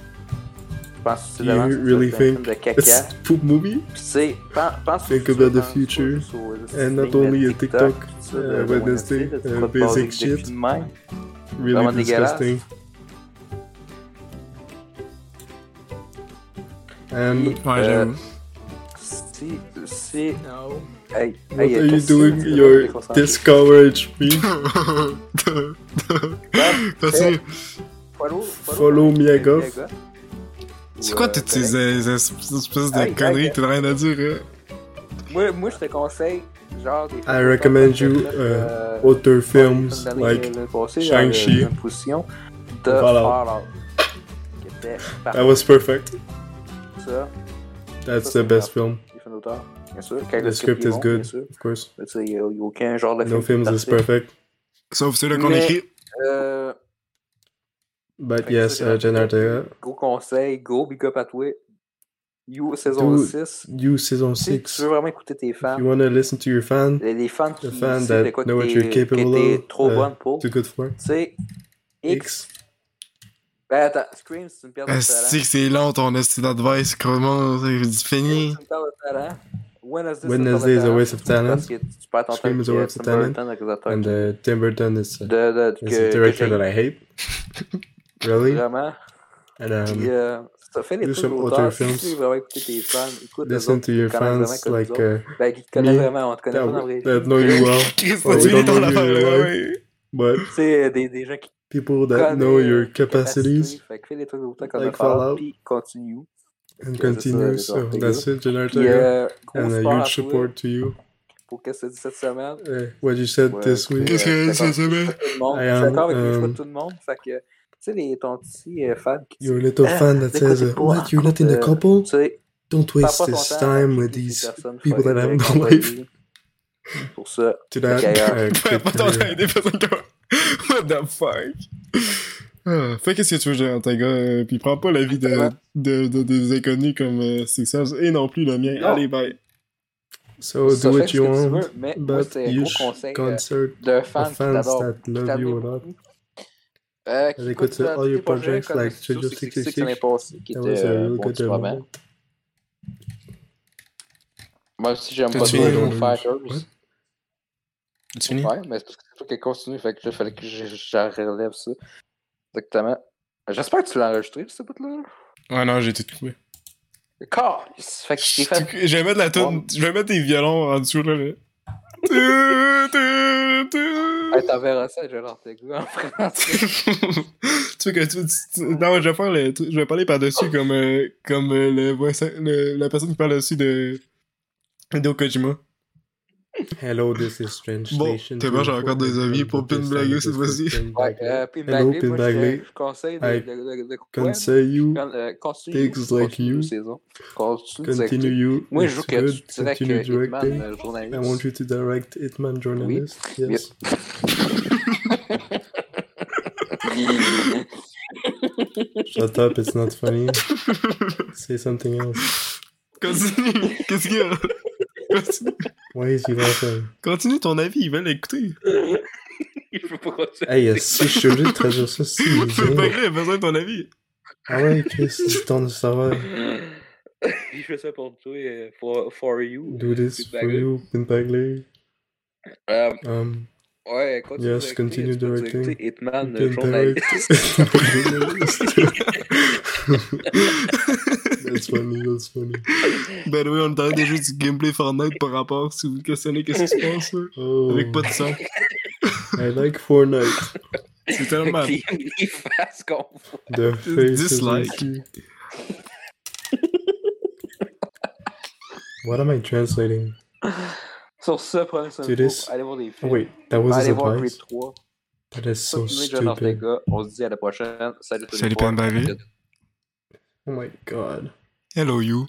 je pense que c'est do vraiment you c'est really un film think de caca. it's poop movie? Puis, tu sais, pen- pense Think sur- about the pense pas future, juste aux and not lignes only de a TikTok, tout ça, uh, de- de Wednesday, Wednesday, de uh, quoi de baser basic de shit. films de même. Really Vraiment dégueulasse. disgusting. And Puis, Ouais, euh, j'avoue. Si, si, hey, what hey, are you qu'est-ce doing? que tu Your veux déconcentrer? discourage me? <laughs> Continue. Follow, Follow Miyagoff. C'est quoi toutes ces euh, euh, espèces de Hey, conneries hey, que t'es en train de dire? hein? Moi, moi, je te conseille, genre, des I recommend you euh, uh, other films dans les like Shang-Chi. euh, de Fallout. That parfait, was perfect. ça. That's the best film. Films bien sûr. The le script est is bon, good, bien sûr. of course. Il n'y a, aucun genre de film. No films is parfait. perfect, Sauf ceux-là qu'on écrit. Euh, but Fait que yes, uh, Jen Ortega. Gros conseil, go big up à toi. You saison Dude, 6. You season Si tu 6. veux vraiment écouter tes fans, If you wanna listen to your fan, les, les fans qui the fan savent that de quoi know what you're capable of, trop uh, bonne pour, too good for. tu sais, X. X. Ben attends, Scream, c'est une perte de talent. Est-ce que c'est long ton esti d'advice? Comment c'est fini? C'est une perte de talent. Wednesday, Wednesday is a waste of talent. Parce que tu perds ton temps Scream is a waste of talent. And uh, Tim Burton is, uh, que, a director que that I hate. <laughs> really? j'ai- Vraiment. And Puis, um, euh, ça fait les do trucs some d'auteur. other Si films. tu veux vraiment écouter tes fans, écoute listen autres to your qui connaissent vraiment fans like uh, Ben, qui te connaissent me, vraiment, on te connaît pas dans that know you well, <laughs> Chris, ton affaire, but Tu sais, des, des gens qui people that connaissent know your capacities Fait que fais les trucs d'auteur comme Like puis continue. and c'est ça, continue. So that's it, Puis, euh, And a huge support to you. pour qu'est-ce que tu cette semaine? Uh, what you said Ouais, this puis, week. Qu'est-ce euh, que je suis d'accord avec tout le monde. I Je suis am, d'accord avec les choix um, de tout le monde. Fait que, sais, les, ton petit euh, fan qui Your little Ah, fan that de says, uh, What, you're not in a couple? Tu Don't perds waste this temps time with these people that have no life. Pour ça, To that, Ok, euh, uh, pas ton temps des personnes comme. <laughs> What the fuck? Ah, fais qu'est-ce que tu veux, ta gars, euh, puis prends pas la vie de, de, de- des inconnus comme euh, et non plus le mien. Non. Allez, bye. So ça do fait what ce you que tu want, veux, mais moi, but un you should conseil euh, concert d'un the fan qui fans t'adore. that qui love you a lot. Euh, qui écoute say ça, all your projects like Studio Studio 66 66. l'année passée, qui That était a euh, bon petit moment. Moi aussi, j'aime pas les Fighters. Ouais. Tu finis? Ouais, mais c'est parce que c'est toi qui continue, fait que il fallait que je, je relève ça. Exactement. J'espère que tu l'as enregistré, ce bout-là. Ouais, non, j'ai tout coupé. Calice! Fait que je t'ai fait. Je vais mettre la toune, je vais mettre tes violons en dessous, là. là. Hey, t'enverras ça à Gérard Tegou en français. <laughs> tu veux que tu, tu- tu- non je vais faire le je vais parler par dessus comme euh, comme euh, le, le- la personne qui parle dessus de Hideo Kojima Hello, this is. Bon, t'es bon, j'ai encore des avis pour pin blaguer cette fois-ci. Ouais, euh, Hello, moi, je, Bagley. je conseille de, I de, de, de quoi? Can say you, euh, continue. pigs like you. Continue continue you. Moi, je joue que tu Hitman, euh, journaliste. I want you to direct Hitman Journalist. Yes. <laughs> Shut up, it's not funny. Say something else. continue qu'est-ce qu'il y a? Continue. Why is he laughing? continue ton avis ils veulent l'écouter <laughs> Je veux pas continuer. Hey, si je suis obligé de traduire ça, si. c'est pas grave besoin de ton avis Ah ouais, Chris, c'est le temps de savoir. <laughs> Je fais ça pour toi, euh, for, for you. Do this Pin for you, Pin Bagley. Euh, Um, Ouais, continue. Yes, continue directing. Hitman, journaliste. <laughs> that's funny, that's funny. Ben oui, on est en train de jouer du gameplay Fortnite par rapport si vous vous questionnez qu'est-ce qui se passe là. Oh, Avec pas de son. I like Fortnite. C'est tellement. Avec les, les faces qu'on voit. The faces Dislike. What am I translating? Sur ça, prenez ça. Do this? Allez voir des Oh, films. wait, that was Allez voir surprise? Creed 3. That is so stupid. Ortega. On se dit à la prochaine. Salut tout le Salut, monde. Oh my god. Hello you.